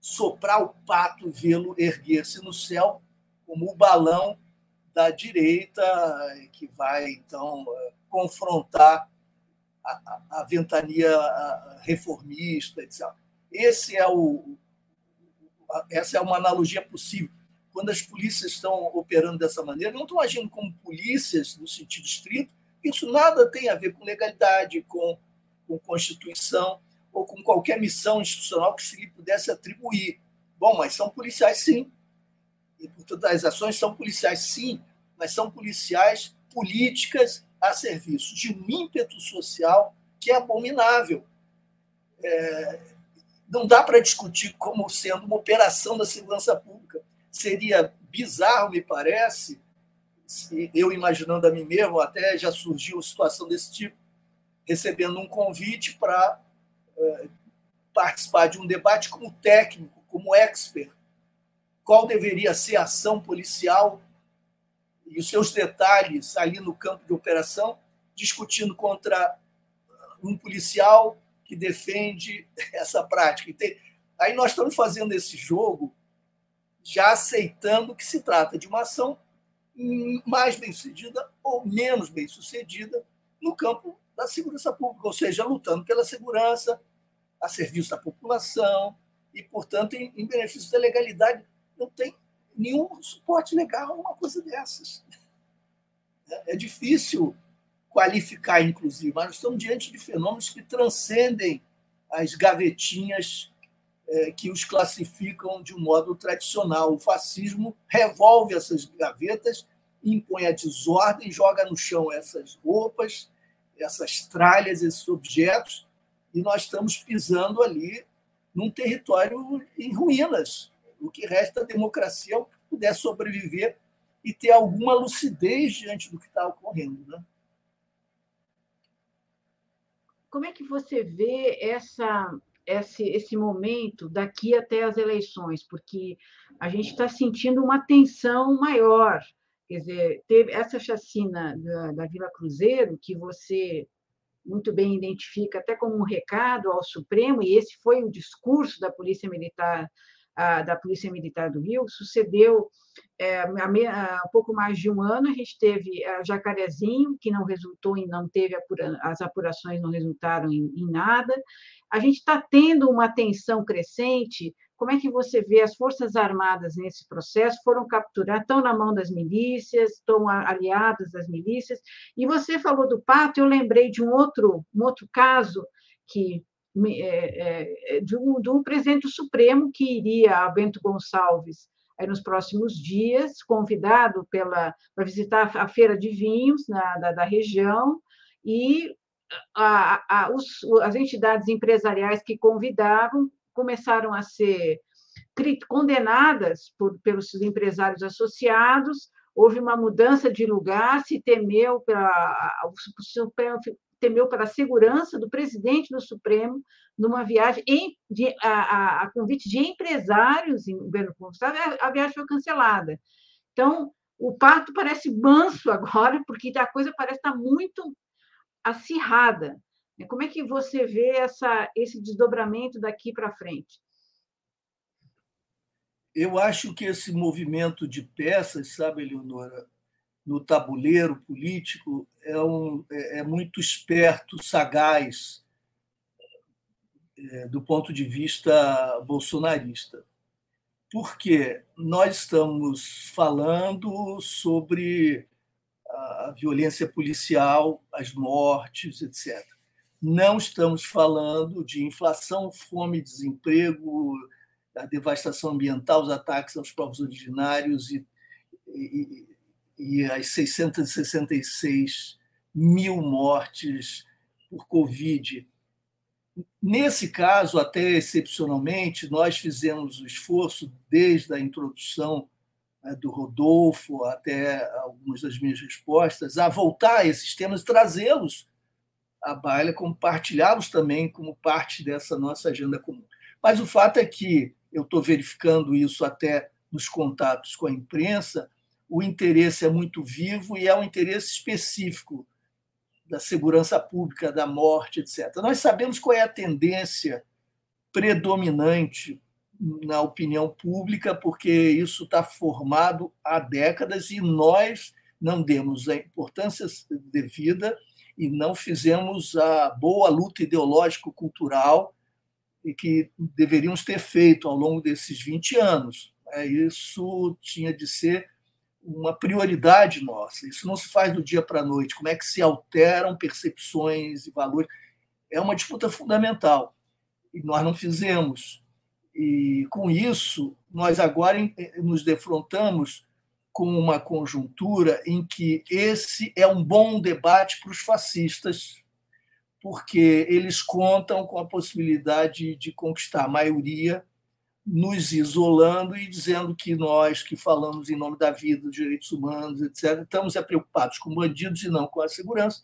Soprar o pato, vê-lo erguer-se no céu como o balão da direita, que vai, então, confrontar a, a, a ventania reformista, etc. Esse é o, essa é uma analogia possível. Quando as polícias estão operando dessa maneira, não estão agindo como polícias no sentido estrito, isso nada tem a ver com legalidade, com, com Constituição ou com qualquer missão institucional que se lhe pudesse atribuir. Bom, mas são policiais sim, e, portanto, as ações são policiais, sim, mas são policiais políticas a serviço de um ímpeto social que é abominável. É, não dá para discutir como sendo uma operação da segurança pública. Seria bizarro, me parece, eu imaginando a mim mesmo, até já surgiu situação desse tipo, recebendo um convite para é, participar de um debate como técnico, como expert, qual deveria ser a ação policial e os seus detalhes ali no campo de operação, discutindo contra um policial que defende essa prática. Aí nós estamos fazendo esse jogo já aceitando que se trata de uma ação mais bem-sucedida ou menos bem-sucedida no campo da segurança pública, ou seja, lutando pela segurança, a serviço da população e, portanto, em, em benefício da legalidade não tem nenhum suporte legal a uma coisa dessas. É, é difícil qualificar, inclusive, mas estamos diante de fenômenos que transcendem as gavetinhas é, que os classificam de um modo tradicional. O fascismo revolve essas gavetas, impõe a desordem, joga no chão essas roupas, essas tralhas, esses objetos, e nós estamos pisando ali num território em ruínas, o que resta da democracia é o que puder sobreviver e ter alguma lucidez diante do que está ocorrendo. Né? Como é que você vê essa, esse, esse momento daqui até as eleições? Porque a gente está sentindo uma tensão maior. Quer dizer, teve essa chacina da, da Vila Cruzeiro, que você muito bem identifica até como um recado ao Supremo, e esse foi o discurso da Polícia Militar da Polícia Militar do Rio, sucedeu é, há um pouco mais de um ano, a gente teve Jacarezinho, que não resultou em, não teve, apura, as apurações não resultaram em, em nada. A gente está tendo uma tensão crescente como é que você vê as Forças Armadas nesse processo? Foram capturadas, estão na mão das milícias, estão aliadas das milícias. E você falou do Pato, eu lembrei de um outro, um outro caso que é, é, de, um, de um presidente Supremo que iria a Bento Gonçalves aí nos próximos dias, convidado para visitar a feira de vinhos na, da, da região, e a, a, os, as entidades empresariais que convidavam começaram a ser condenadas por, pelos empresários associados, houve uma mudança de lugar, se temeu pela, temeu pela segurança do presidente do Supremo numa viagem em, de, a, a, a, convite de empresários em governo constitucional, a, a viagem foi cancelada. Então, o parto parece manso agora, porque a coisa parece estar muito acirrada. Como é que você vê essa, esse desdobramento daqui para frente? Eu acho que esse movimento de peças, sabe, Eleonora, no tabuleiro político é, um, é, é muito esperto, sagaz, é, do ponto de vista bolsonarista. Porque nós estamos falando sobre a violência policial, as mortes, etc não estamos falando de inflação, fome, desemprego, a devastação ambiental, os ataques aos povos originários e, e, e as 666 mil mortes por Covid. Nesse caso, até excepcionalmente, nós fizemos o esforço, desde a introdução né, do Rodolfo até algumas das minhas respostas, a voltar a esses temas e trazê-los a baila, compartilhá-los também como parte dessa nossa agenda comum. Mas o fato é que eu estou verificando isso até nos contatos com a imprensa, o interesse é muito vivo e é um interesse específico da segurança pública, da morte, etc. Nós sabemos qual é a tendência predominante na opinião pública, porque isso está formado há décadas e nós não demos a importância devida e não fizemos a boa luta ideológico-cultural que deveríamos ter feito ao longo desses 20 anos. É, isso tinha de ser uma prioridade nossa. Isso não se faz do dia para a noite. Como é que se alteram percepções e valores? É uma disputa fundamental. E nós não fizemos. E com isso, nós agora nos defrontamos com uma conjuntura em que esse é um bom debate para os fascistas, porque eles contam com a possibilidade de conquistar a maioria, nos isolando e dizendo que nós, que falamos em nome da vida, dos direitos humanos, etc., estamos preocupados com bandidos e não com a segurança,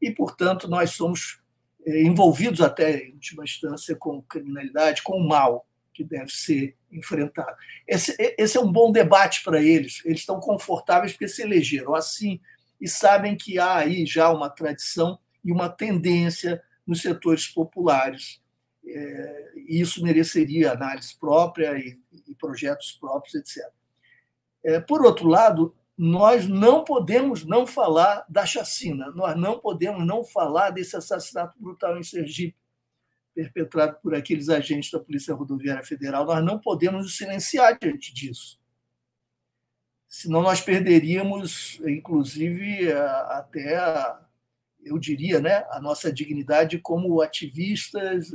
e, portanto, nós somos eh, envolvidos até, em última instância, com criminalidade, com o mal que deve ser enfrentado. Esse, esse é um bom debate para eles. Eles estão confortáveis porque se elegeram assim e sabem que há aí já uma tradição e uma tendência nos setores populares. É, isso mereceria análise própria e, e projetos próprios, etc. É, por outro lado, nós não podemos não falar da chacina, nós não podemos não falar desse assassinato brutal em Sergipe perpetrado por aqueles agentes da Polícia Rodoviária Federal, nós não podemos nos silenciar diante disso. Senão nós perderíamos, inclusive, até, eu diria, né, a nossa dignidade como ativistas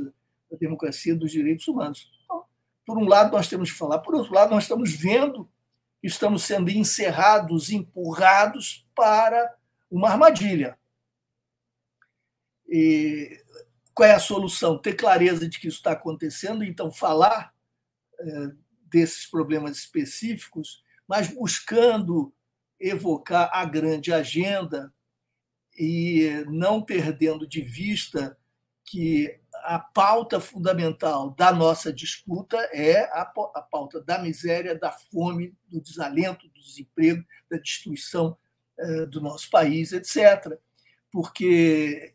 da democracia e dos direitos humanos. Então, por um lado, nós temos que falar, por outro lado, nós estamos vendo que estamos sendo encerrados, empurrados para uma armadilha. E qual é a solução? Ter clareza de que isso está acontecendo, então falar é, desses problemas específicos, mas buscando evocar a grande agenda e não perdendo de vista que a pauta fundamental da nossa disputa é a, pauta da miséria, da fome, do desalento, do desemprego, da destruição é, do nosso país, etc. Porque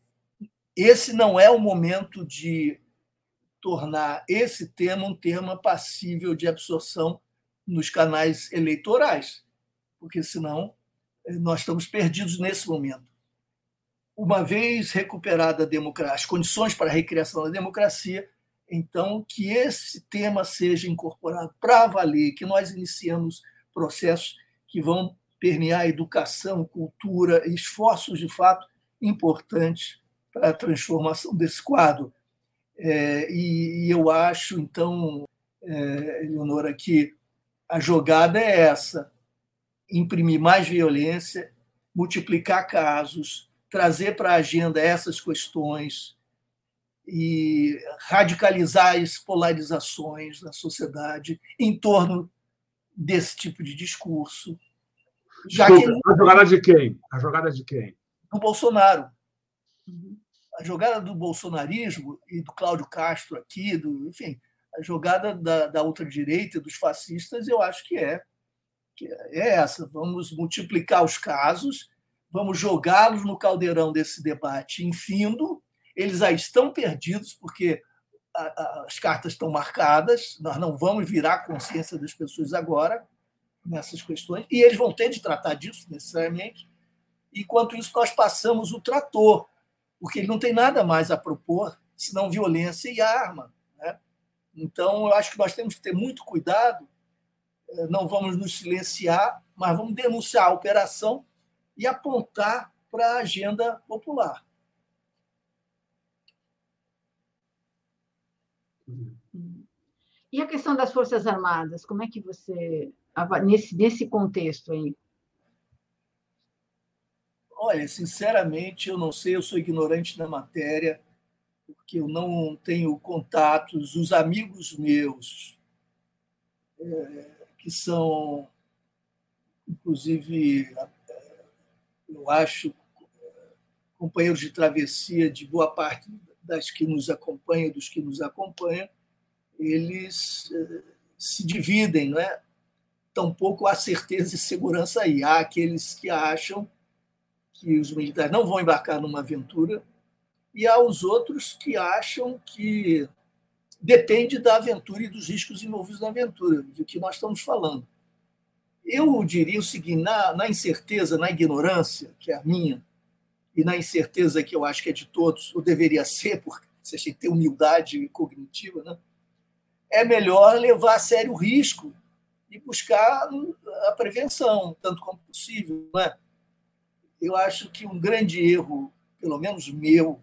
esse não é o momento de tornar esse tema um tema passível de absorção nos canais eleitorais, porque senão eh, nós estamos perdidos nesse momento. Uma vez recuperada as condições para a recriação da democracia, então que esse tema seja incorporado para valer, que nós iniciamos processos que vão permear educação, cultura, esforços de fato importantes para a transformação desse quadro. É, e, e, eu acho, então, é, que a jogada é essa: imprimir mais violência, multiplicar casos, trazer para a agenda essas questões e radicalizar as polarizações na sociedade em torno desse tipo de discurso. Já Desculpa, que... A jogada de quem? A jogada de quem? Do Bolsonaro. A jogada do bolsonarismo e do Cláudio Castro aqui, do, enfim, a jogada da, da ultradireita, dos fascistas, eu acho que é, que é essa. Vamos multiplicar os casos, vamos jogá-los no caldeirão desse debate infindo. Eles já estão perdidos, porque as cartas estão marcadas, nós não vamos virar a consciência das pessoas agora nessas questões, e eles vão ter de tratar disso necessariamente. Enquanto isso, nós passamos o trator, porque ele não tem nada mais a propor senão violência e arma. Né? Então, eu acho que nós temos que ter muito cuidado, eh, não vamos nos silenciar, mas vamos denunciar a operação e apontar para a agenda popular. E a questão das Forças Armadas, como é que você, nesse, nesse contexto aí? Olha, sinceramente, eu não sei, eu sou ignorante da matéria, porque eu não tenho contatos. Os amigos meus, é, que são, inclusive, eu acho, companheiros de travessia de boa parte das que nos acompanham, dos que nos acompanham, eles eh, se dividem, não é? Tampouco há certeza e segurança aí. Há aqueles que acham que os militares não vão embarcar numa aventura e há os outros que acham que depende da aventura e dos riscos envolvidos na aventura, do que nós estamos falando. Eu diria o seguinte: na, na incerteza, na ignorância, que é a minha, e na incerteza que eu acho que é de todos, ou deveria ser, porque você tem que ter humildade cognitiva, né? é melhor levar a sério o risco e buscar a prevenção, tanto como possível. Né? Eu acho que um grande erro, pelo menos meu,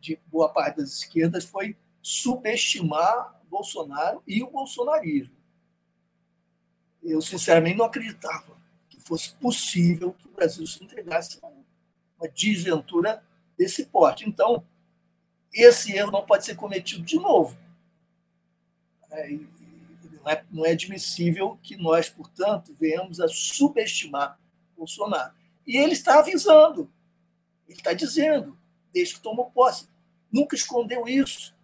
de boa parte das esquerdas, foi subestimar Bolsonaro e o bolsonarismo. Eu, sinceramente, não acreditava que fosse possível que o Brasil se entregasse a uma desventura desse porte. Então, esse erro não pode ser cometido de novo é, é, não é admissível que nós, portanto, venhamos a subestimar Bolsonaro. E ele está avisando, ele está dizendo, desde que tomou posse. Nunca escondeu isso.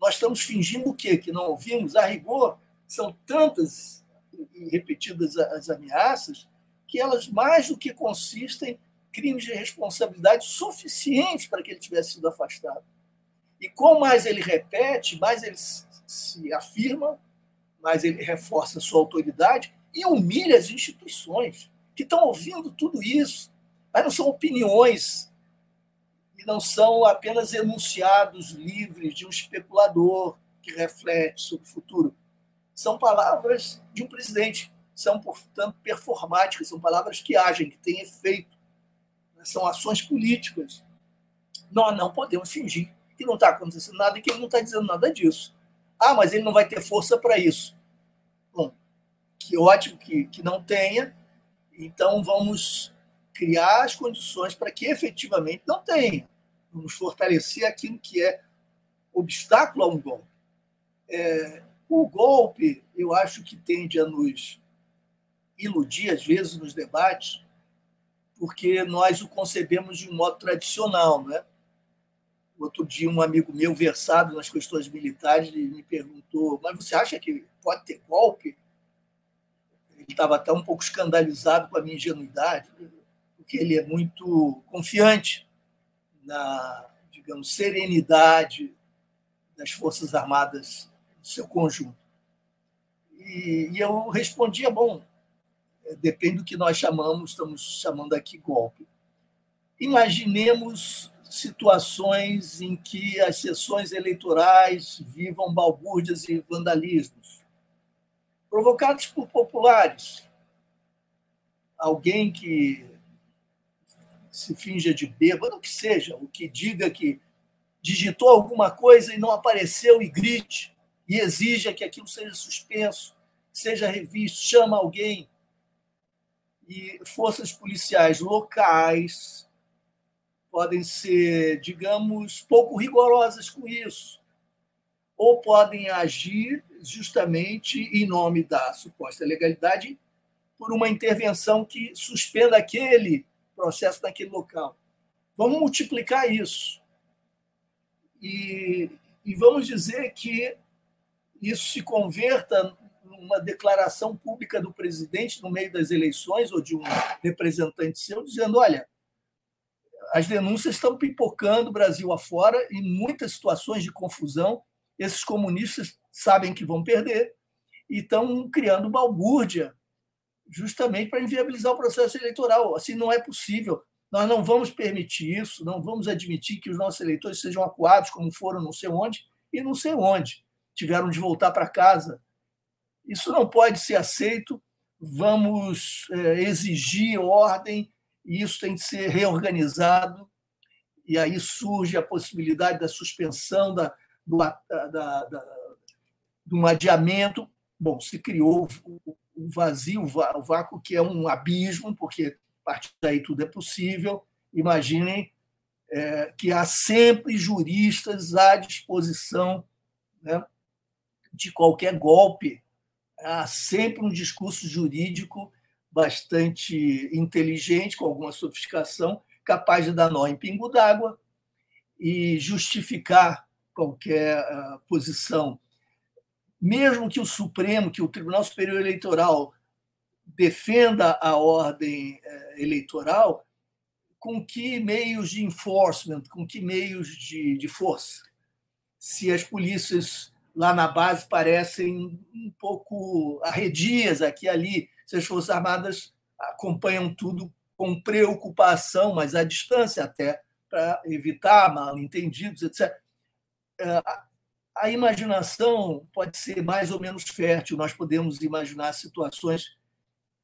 Nós estamos fingindo o quê? Que não ouvimos? A rigor, são tantas e repetidas as ameaças que elas mais do que consistem crimes de responsabilidade suficientes para que ele tivesse sido afastado. E quanto mais ele repete, mais ele se afirma, mas ele reforça sua autoridade e humilha as instituições que estão ouvindo tudo isso. Mas não são opiniões e não são apenas enunciados livres de um especulador que reflete sobre o futuro. São palavras de um presidente, são, portanto, performáticas, são palavras que agem, que têm efeito, são ações políticas. Nós não podemos fingir que não está acontecendo nada e que ele não está dizendo nada disso. Ah, mas ele não vai ter força para isso. Bom, que ótimo que, que não tenha. Então vamos criar as condições para que efetivamente não tenha. Vamos fortalecer aquilo que é obstáculo a um golpe. É, o golpe, eu acho que tende a nos iludir, às vezes, nos debates, porque nós o concebemos de um modo tradicional, não é? Outro dia, um amigo meu, versado nas questões militares, me perguntou: Mas você acha que pode ter golpe? Ele estava até um pouco escandalizado com a minha ingenuidade, porque ele é muito confiante na digamos, serenidade das Forças Armadas seu conjunto. E, e eu respondia, bom, depende do que nós chamamos, estamos chamando aqui golpe. Imaginemos situações em que as sessões eleitorais vivam balbúrdias e vandalismos, provocados por populares. Alguém que se finja de bêbado, que seja, o que diga que digitou alguma coisa e não apareceu e grite e exija que aquilo seja suspenso, seja revisto, chama alguém. E forças policiais locais, podem ser, digamos, pouco rigorosas com isso, ou podem agir justamente em nome da suposta legalidade por uma intervenção que suspenda aquele processo naquele local. Vamos multiplicar isso. E, e vamos dizer que isso se converta numa declaração pública do presidente no meio das eleições ou de um representante seu, dizendo: olha, as denúncias estão pipocando Brasil afora em muitas situações de confusão. Esses comunistas sabem que vão perder e estão criando balbúrdia justamente para inviabilizar o processo eleitoral. Assim não é possível. Nós não vamos permitir isso, não vamos admitir que os nossos eleitores sejam acuados como foram não sei onde e não sei onde. Tiveram de voltar para casa. Isso não pode ser aceito. Vamos é, exigir ordem e isso tem que ser reorganizado, e aí surge a possibilidade da suspensão, da, do, da, da, de um adiamento. Bom, se criou o vazio, o vácuo, que é um abismo, porque a partir daí tudo é possível. Imaginem é, que há sempre juristas à disposição né, de qualquer golpe, há sempre um discurso jurídico bastante inteligente, com alguma sofisticação, capaz de dar nó em pingo d'água e justificar qualquer uh, posição. Mesmo que o Supremo, que o Tribunal Superior Eleitoral defenda a ordem uh, eleitoral, com que meios de enforcement, com que meios de, de força? Se as polícias lá na base parecem um pouco arredias aqui e ali, se as Forças Armadas acompanham tudo com preocupação, mas à distância até, para evitar mal-entendidos, etc. É, a imaginação pode ser mais ou menos fértil, nós podemos imaginar situações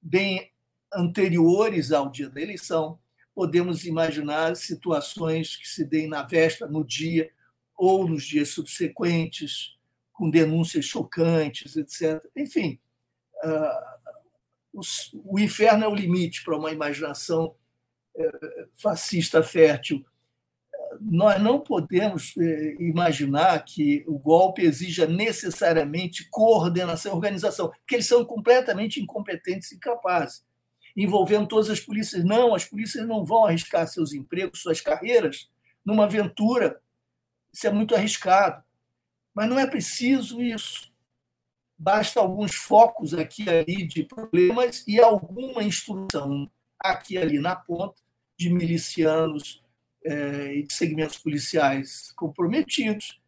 bem anteriores ao dia da eleição, podemos imaginar situações que se deem na véspera, no dia ou nos dias subsequentes, com denúncias chocantes, etc. Enfim, ah, o inferno é o limite para uma imaginação é, fascista fértil. Nós não podemos é, imaginar que o golpe exija necessariamente coordenação e organização, porque eles são completamente incompetentes e incapazes, envolvendo todas as polícias. Não, as polícias não vão arriscar seus empregos, suas carreiras, numa aventura. Isso é muito arriscado. Mas não é preciso isso basta alguns focos aqui e ali de problemas e alguma instrução aqui e ali na ponta de milicianos é, e de segmentos policiais comprometidos,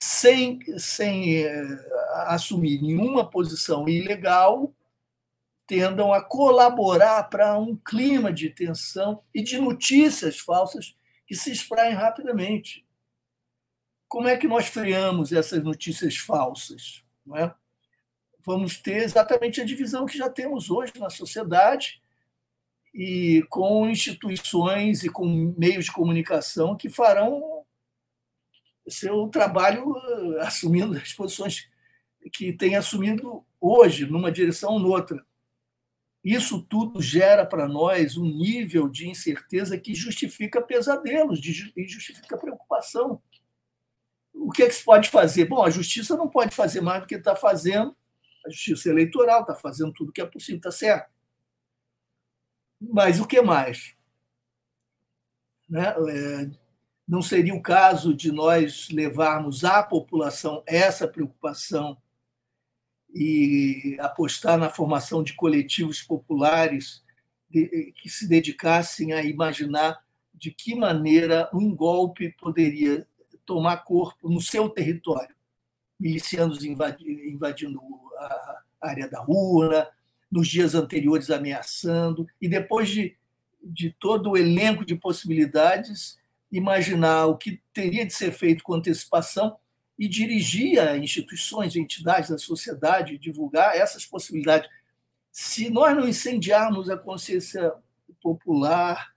sem, sem é, assumir nenhuma posição ilegal, tendam a colaborar para um clima de tensão e de notícias falsas que se espraem rapidamente. Como é que nós freamos essas notícias falsas? Não é? vamos ter exatamente a divisão que já temos hoje na sociedade e com instituições e com meios de comunicação que farão seu trabalho eh, assumindo as posições que tem assumido hoje, numa direção ou noutra. Isso tudo gera para nós um nível de incerteza que justifica pesadelos e justifica preocupação. O que, é que se pode fazer? Bom, a justiça não pode fazer mais do que está fazendo, a justiça eleitoral está fazendo tudo o que é possível, está certo. Mas o que mais? Né? É, não seria o caso de nós levarmos à população essa preocupação e apostar na formação de coletivos populares que se dedicassem a imaginar de que maneira um golpe poderia tomar corpo no seu território. Milicianos invadindo a área da urna, nos dias anteriores ameaçando, e depois de, de todo o elenco de possibilidades, imaginar o que teria de ser feito com antecipação e dirigir a instituições, entidades da sociedade, divulgar essas possibilidades. Se nós não incendiarmos a consciência popular,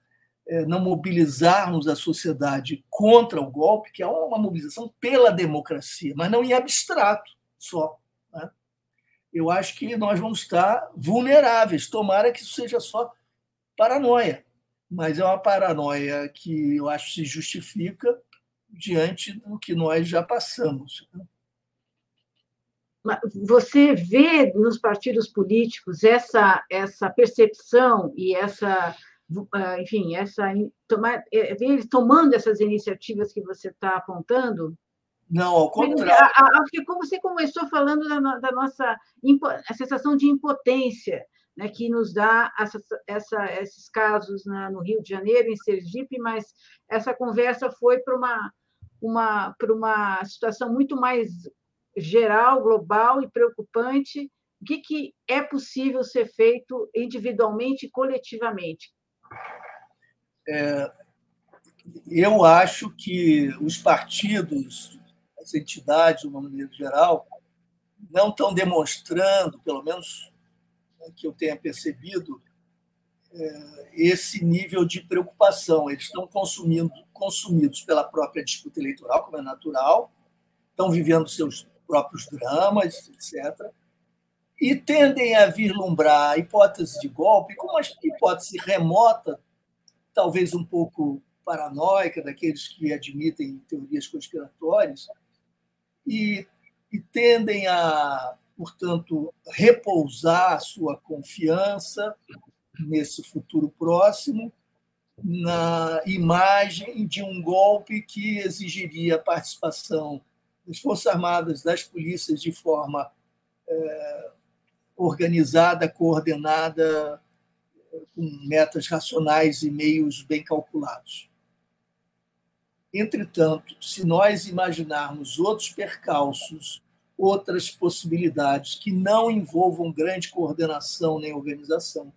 não mobilizarmos a sociedade contra o golpe, que é uma mobilização pela democracia, mas não em abstrato só. Né? Eu acho que nós vamos estar vulneráveis. Tomara que isso seja só paranoia, mas é uma paranoia que eu acho se justifica diante do que nós já passamos. Né? Você vê nos partidos políticos essa, essa percepção e essa, enfim, essa tomar, é, eles tomando essas iniciativas que você está apontando? Não, ao contrário. Acho que como você começou falando da, da nossa a sensação de impotência, né, que nos dá essa, essa, esses casos na, no Rio de Janeiro, em Sergipe, mas essa conversa foi para uma uma, uma situação muito mais geral, global e preocupante. O que, que é possível ser feito individualmente e coletivamente? É, eu acho que os partidos, as entidades, de uma maneira geral, não estão demonstrando, pelo menos que eu tenha percebido, é, esse nível de preocupação. Eles estão consumindo, consumidos pela própria disputa eleitoral, como é natural, estão vivendo seus próprios dramas, etc. E tendem a vislumbrar a hipótese de golpe como uma hipótese remota, talvez um pouco paranoica, daqueles que admitem teorias conspiratórias, e, e tendem a, portanto, repousar sua confiança nesse futuro próximo, na imagem de um golpe que exigiria a participação das Forças Armadas, das polícias, de forma é, organizada, coordenada, com metas racionais e meios bem calculados. Entretanto, se nós imaginarmos outros percalços, outras possibilidades que não envolvam grande coordenação nem organização,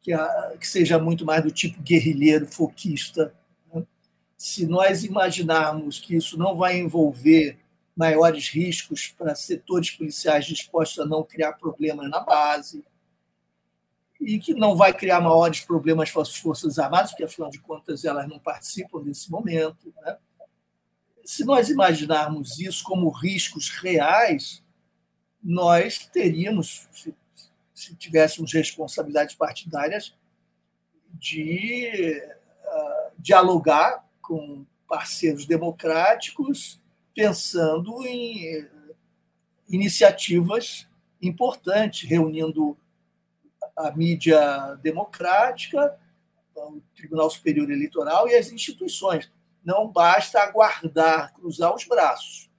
que, a, que seja muito mais do tipo guerrilheiro, foquista. Né? Se nós imaginarmos que isso não vai envolver maiores riscos para setores policiais dispostos a não criar problemas na base, e que não vai criar maiores problemas para as Forças Armadas, porque, afinal de contas, elas não participam desse momento. Né? Se nós imaginarmos isso como riscos reais, nós teríamos, se tivéssemos responsabilidades partidárias, de uh, dialogar com parceiros democráticos, pensando em iniciativas importantes, reunindo a mídia democrática, o Tribunal Superior Eleitoral e as instituições. Não basta aguardar, cruzar os braços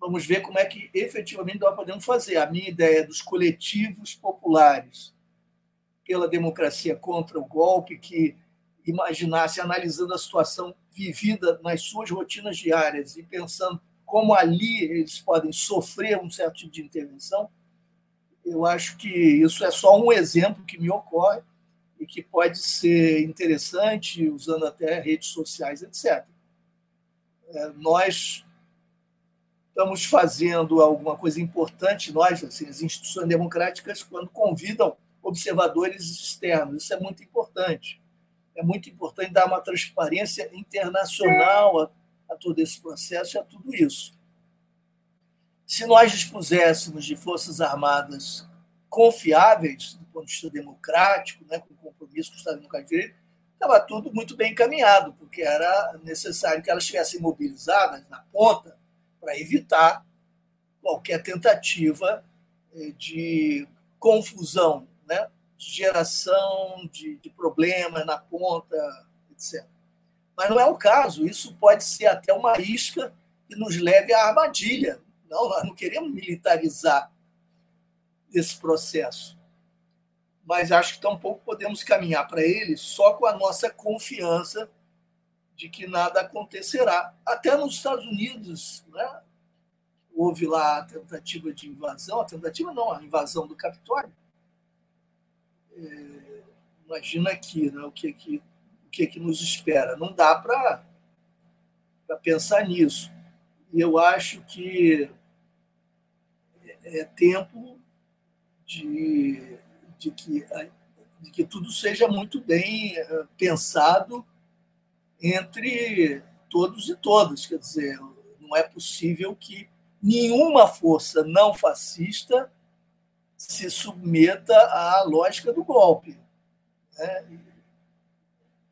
vamos ver como é que efetivamente nós podemos fazer. A minha ideia dos coletivos populares pela democracia contra o golpe, que imaginasse, analisando a situação vivida nas suas rotinas diárias e pensando como ali eles podem sofrer um certo tipo de intervenção, eu acho que isso é só um exemplo que me ocorre e que pode ser interessante, usando até redes sociais, etc. É, nós estamos fazendo alguma coisa importante, nós, assim, as instituições democráticas, quando convidam observadores externos. Isso é muito importante. É muito importante dar uma transparência internacional a, a todo esse processo e a tudo isso. Se nós dispuséssemos de forças armadas confiáveis, do ponto de vista democrático, né, com compromisso com o Estado Democrático de Direito, estava tudo muito bem encaminhado, porque era necessário que elas estivessem mobilizadas na ponta para evitar qualquer tentativa eh, de confusão, né? Geração de, de problemas na ponta, etc. Mas não é o caso. Isso pode ser até uma isca que nos leve à armadilha. Não, nós não queremos militarizar esse processo. mas acho que tampouco podemos caminhar para ele só com a nossa confiança de que nada acontecerá. Até nos Estados Unidos, né, houve lá a tentativa de invasão, a tentativa não, a invasão do Capitólio. É, imagina aqui né, o, que, que, o que, que nos espera. Não dá para pensar nisso. E eu acho que é, é tempo de, de, que, de que tudo seja muito bem é, pensado entre todos e todas. Quer dizer, não é possível que nenhuma força não fascista se submeta à lógica do golpe. Né?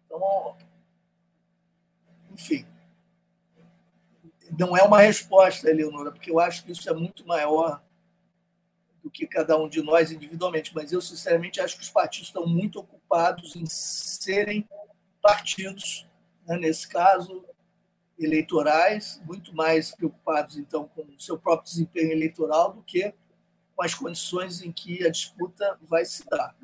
Então, enfim, não é uma resposta, Eleonora, porque eu acho que isso é muito maior do que cada um de nós individualmente, mas eu, sinceramente, acho que os partidos estão muito ocupados em serem partidos, né? nesse caso, eleitorais, muito mais preocupados, então, com o seu próprio desempenho eleitoral do que com as condições em que a disputa vai se dar.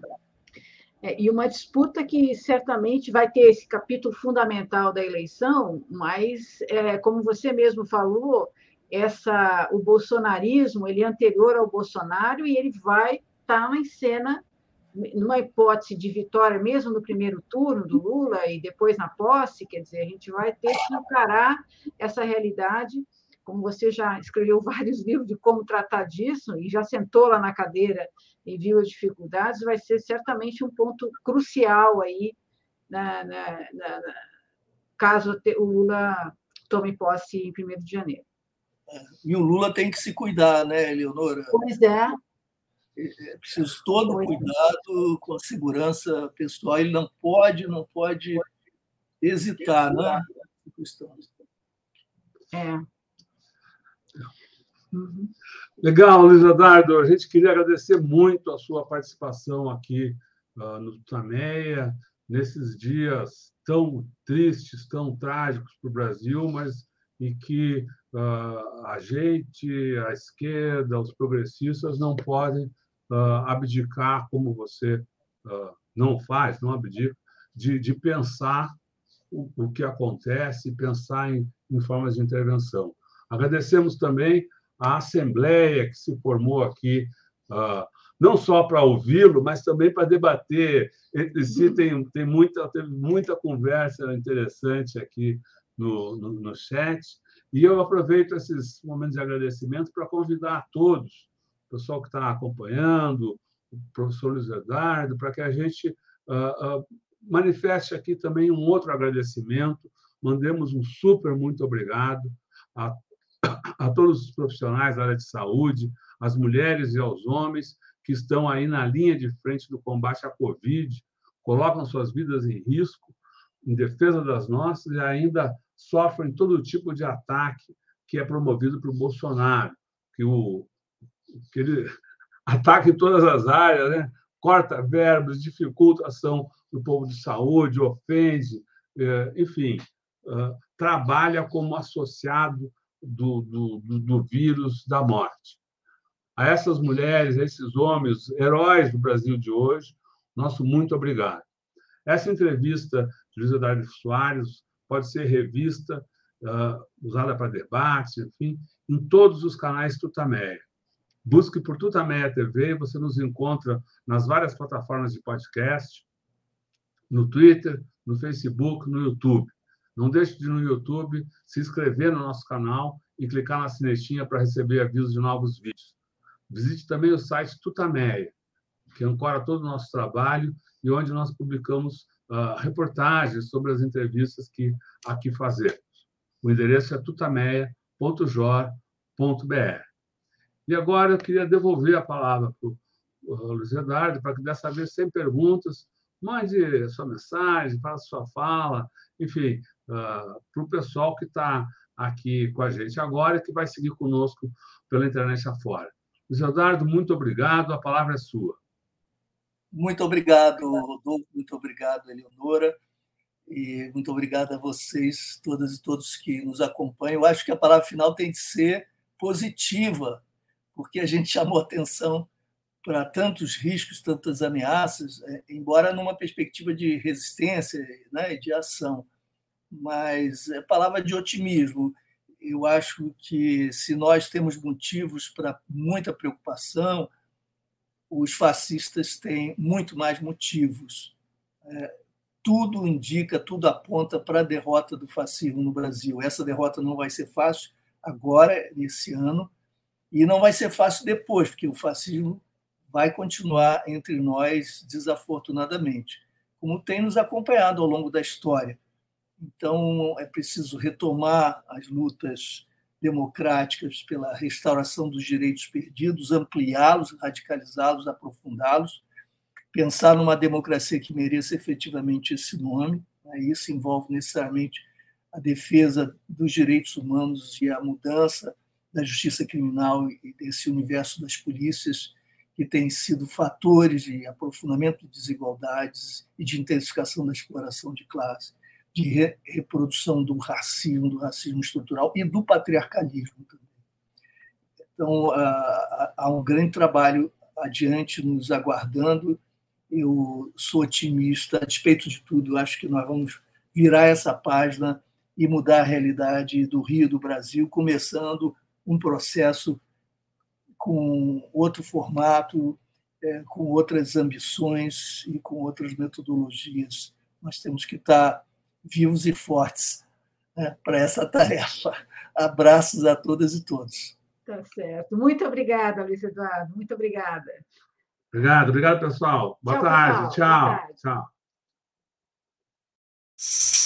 É, e uma disputa que certamente vai ter esse capítulo fundamental da eleição, mas, é, como você mesmo falou, essa, o bolsonarismo ele é anterior ao Bolsonaro e ele vai estar tá em cena numa hipótese de vitória, mesmo no primeiro turno do Lula e depois na posse, quer dizer, a gente vai ter que encarar essa realidade. Como você já escreveu vários livros de como tratar disso e já sentou lá na cadeira e viu as dificuldades, vai ser certamente um ponto crucial aí, na, na, na, caso o Lula tome posse em 1 de janeiro. É, e o Lula tem que se cuidar, né, Eleonora? Pois é. É, é preciso todo cuidado com a segurança pessoal. Ele não pode, não pode hesitar, né? É. Uhum. Legal, Luiz Adardo. A gente queria agradecer muito a sua participação aqui uh, no Tutameia, nesses dias tão tristes, tão trágicos para o Brasil, mas em que uh, a gente, a esquerda, os progressistas não podem uh, abdicar, como você uh, não faz, não abdica, de, de pensar o, o, que acontece, pensar em, em formas de intervenção. Agradecemos também a Assembleia que se formou aqui, uh, não só para ouvi-lo, mas também para debater entre si. Tem, tem muita, teve muita conversa interessante aqui no, no, no chat. E eu aproveito esses momentos de agradecimento para convidar todos pessoal que está acompanhando, o professor Luiz Eduardo, para que a gente uh, uh, manifeste aqui também um outro agradecimento. Mandemos um super muito obrigado a, a todos os profissionais da área de saúde, às mulheres e aos homens que estão aí na linha de frente do combate à Covid, colocam suas vidas em risco em defesa das nossas e ainda sofrem todo tipo de ataque que é promovido pelo Bolsonaro, que o que ele ataca em todas as áreas, né? corta verbos, dificulta a ação do povo de saúde, ofende, é, enfim, é, trabalha como associado do, do, do vírus da morte. A essas mulheres, a esses homens, heróis do Brasil de hoje, nosso muito obrigado. Essa entrevista de Luiz Eduardo Soares pode ser revista, uh, usada para debates, enfim, em todos os canais Tutameia. Busque por Tutameia TV você nos encontra nas várias plataformas de podcast, no Twitter, no Facebook, no YouTube. Não deixe de, no YouTube, se inscrever no nosso canal e clicar na sinetinha para receber avisos de novos vídeos. Visite também o site Tutameia, que ancora todo o nosso trabalho e onde nós publicamos uh, reportagens sobre as entrevistas que aqui fazemos. O endereço é tutameia.jor.br. E agora eu queria devolver a palavra para o Luiz Eduardo, para que dessa vez, sem perguntas, mande sua mensagem, faça sua fala, enfim, uh, para o pessoal que está aqui com a gente agora e que vai seguir conosco pela internet afora. Luiz Eduardo, muito obrigado, a palavra é sua. Muito obrigado, Rodolfo, muito obrigado, Eleonora, e muito obrigado a vocês, todas e todos que nos acompanham. Eu acho que a palavra final tem de ser positiva, porque a gente chamou atenção para tantos riscos, tantas ameaças, é, embora numa perspectiva de resistência né, e de ação. Mas é palavra de otimismo. Eu acho que se nós temos motivos para muita preocupação, os fascistas têm muito mais motivos. É, tudo indica, tudo aponta para a derrota do fascismo no Brasil. Essa derrota não vai ser fácil agora, nesse ano, e não vai ser fácil depois, porque o fascismo vai continuar entre nós desafortunadamente, como tem nos acompanhado ao longo da história. Então, é preciso retomar as lutas democráticas pela restauração dos direitos perdidos, ampliá-los, radicalizá-los, aprofundá-los, pensar numa democracia que mereça efetivamente esse nome. Né? Isso envolve necessariamente a defesa dos direitos humanos e a mudança da justiça criminal e desse universo das polícias que têm sido fatores de aprofundamento de desigualdades e de intensificação da exploração de classe de re reprodução do racismo, do racismo estrutural e do patriarcalismo também. Então, há um grande trabalho adiante nos aguardando. Eu sou otimista, a despeito de tudo, acho que nós vamos virar essa página e mudar a realidade do Rio do Brasil, começando um processo com outro formato, é, com outras ambições e com outras metodologias. Nós temos que estar vivos e fortes né, para essa tarefa. Abraços a todas e todos. Tá certo. Muito obrigada, Luiz Eduardo. Muito obrigada. Obrigado, obrigado, pessoal. Boa tchau, tarde. Pessoal. Tchau. Boa tarde. Tchau.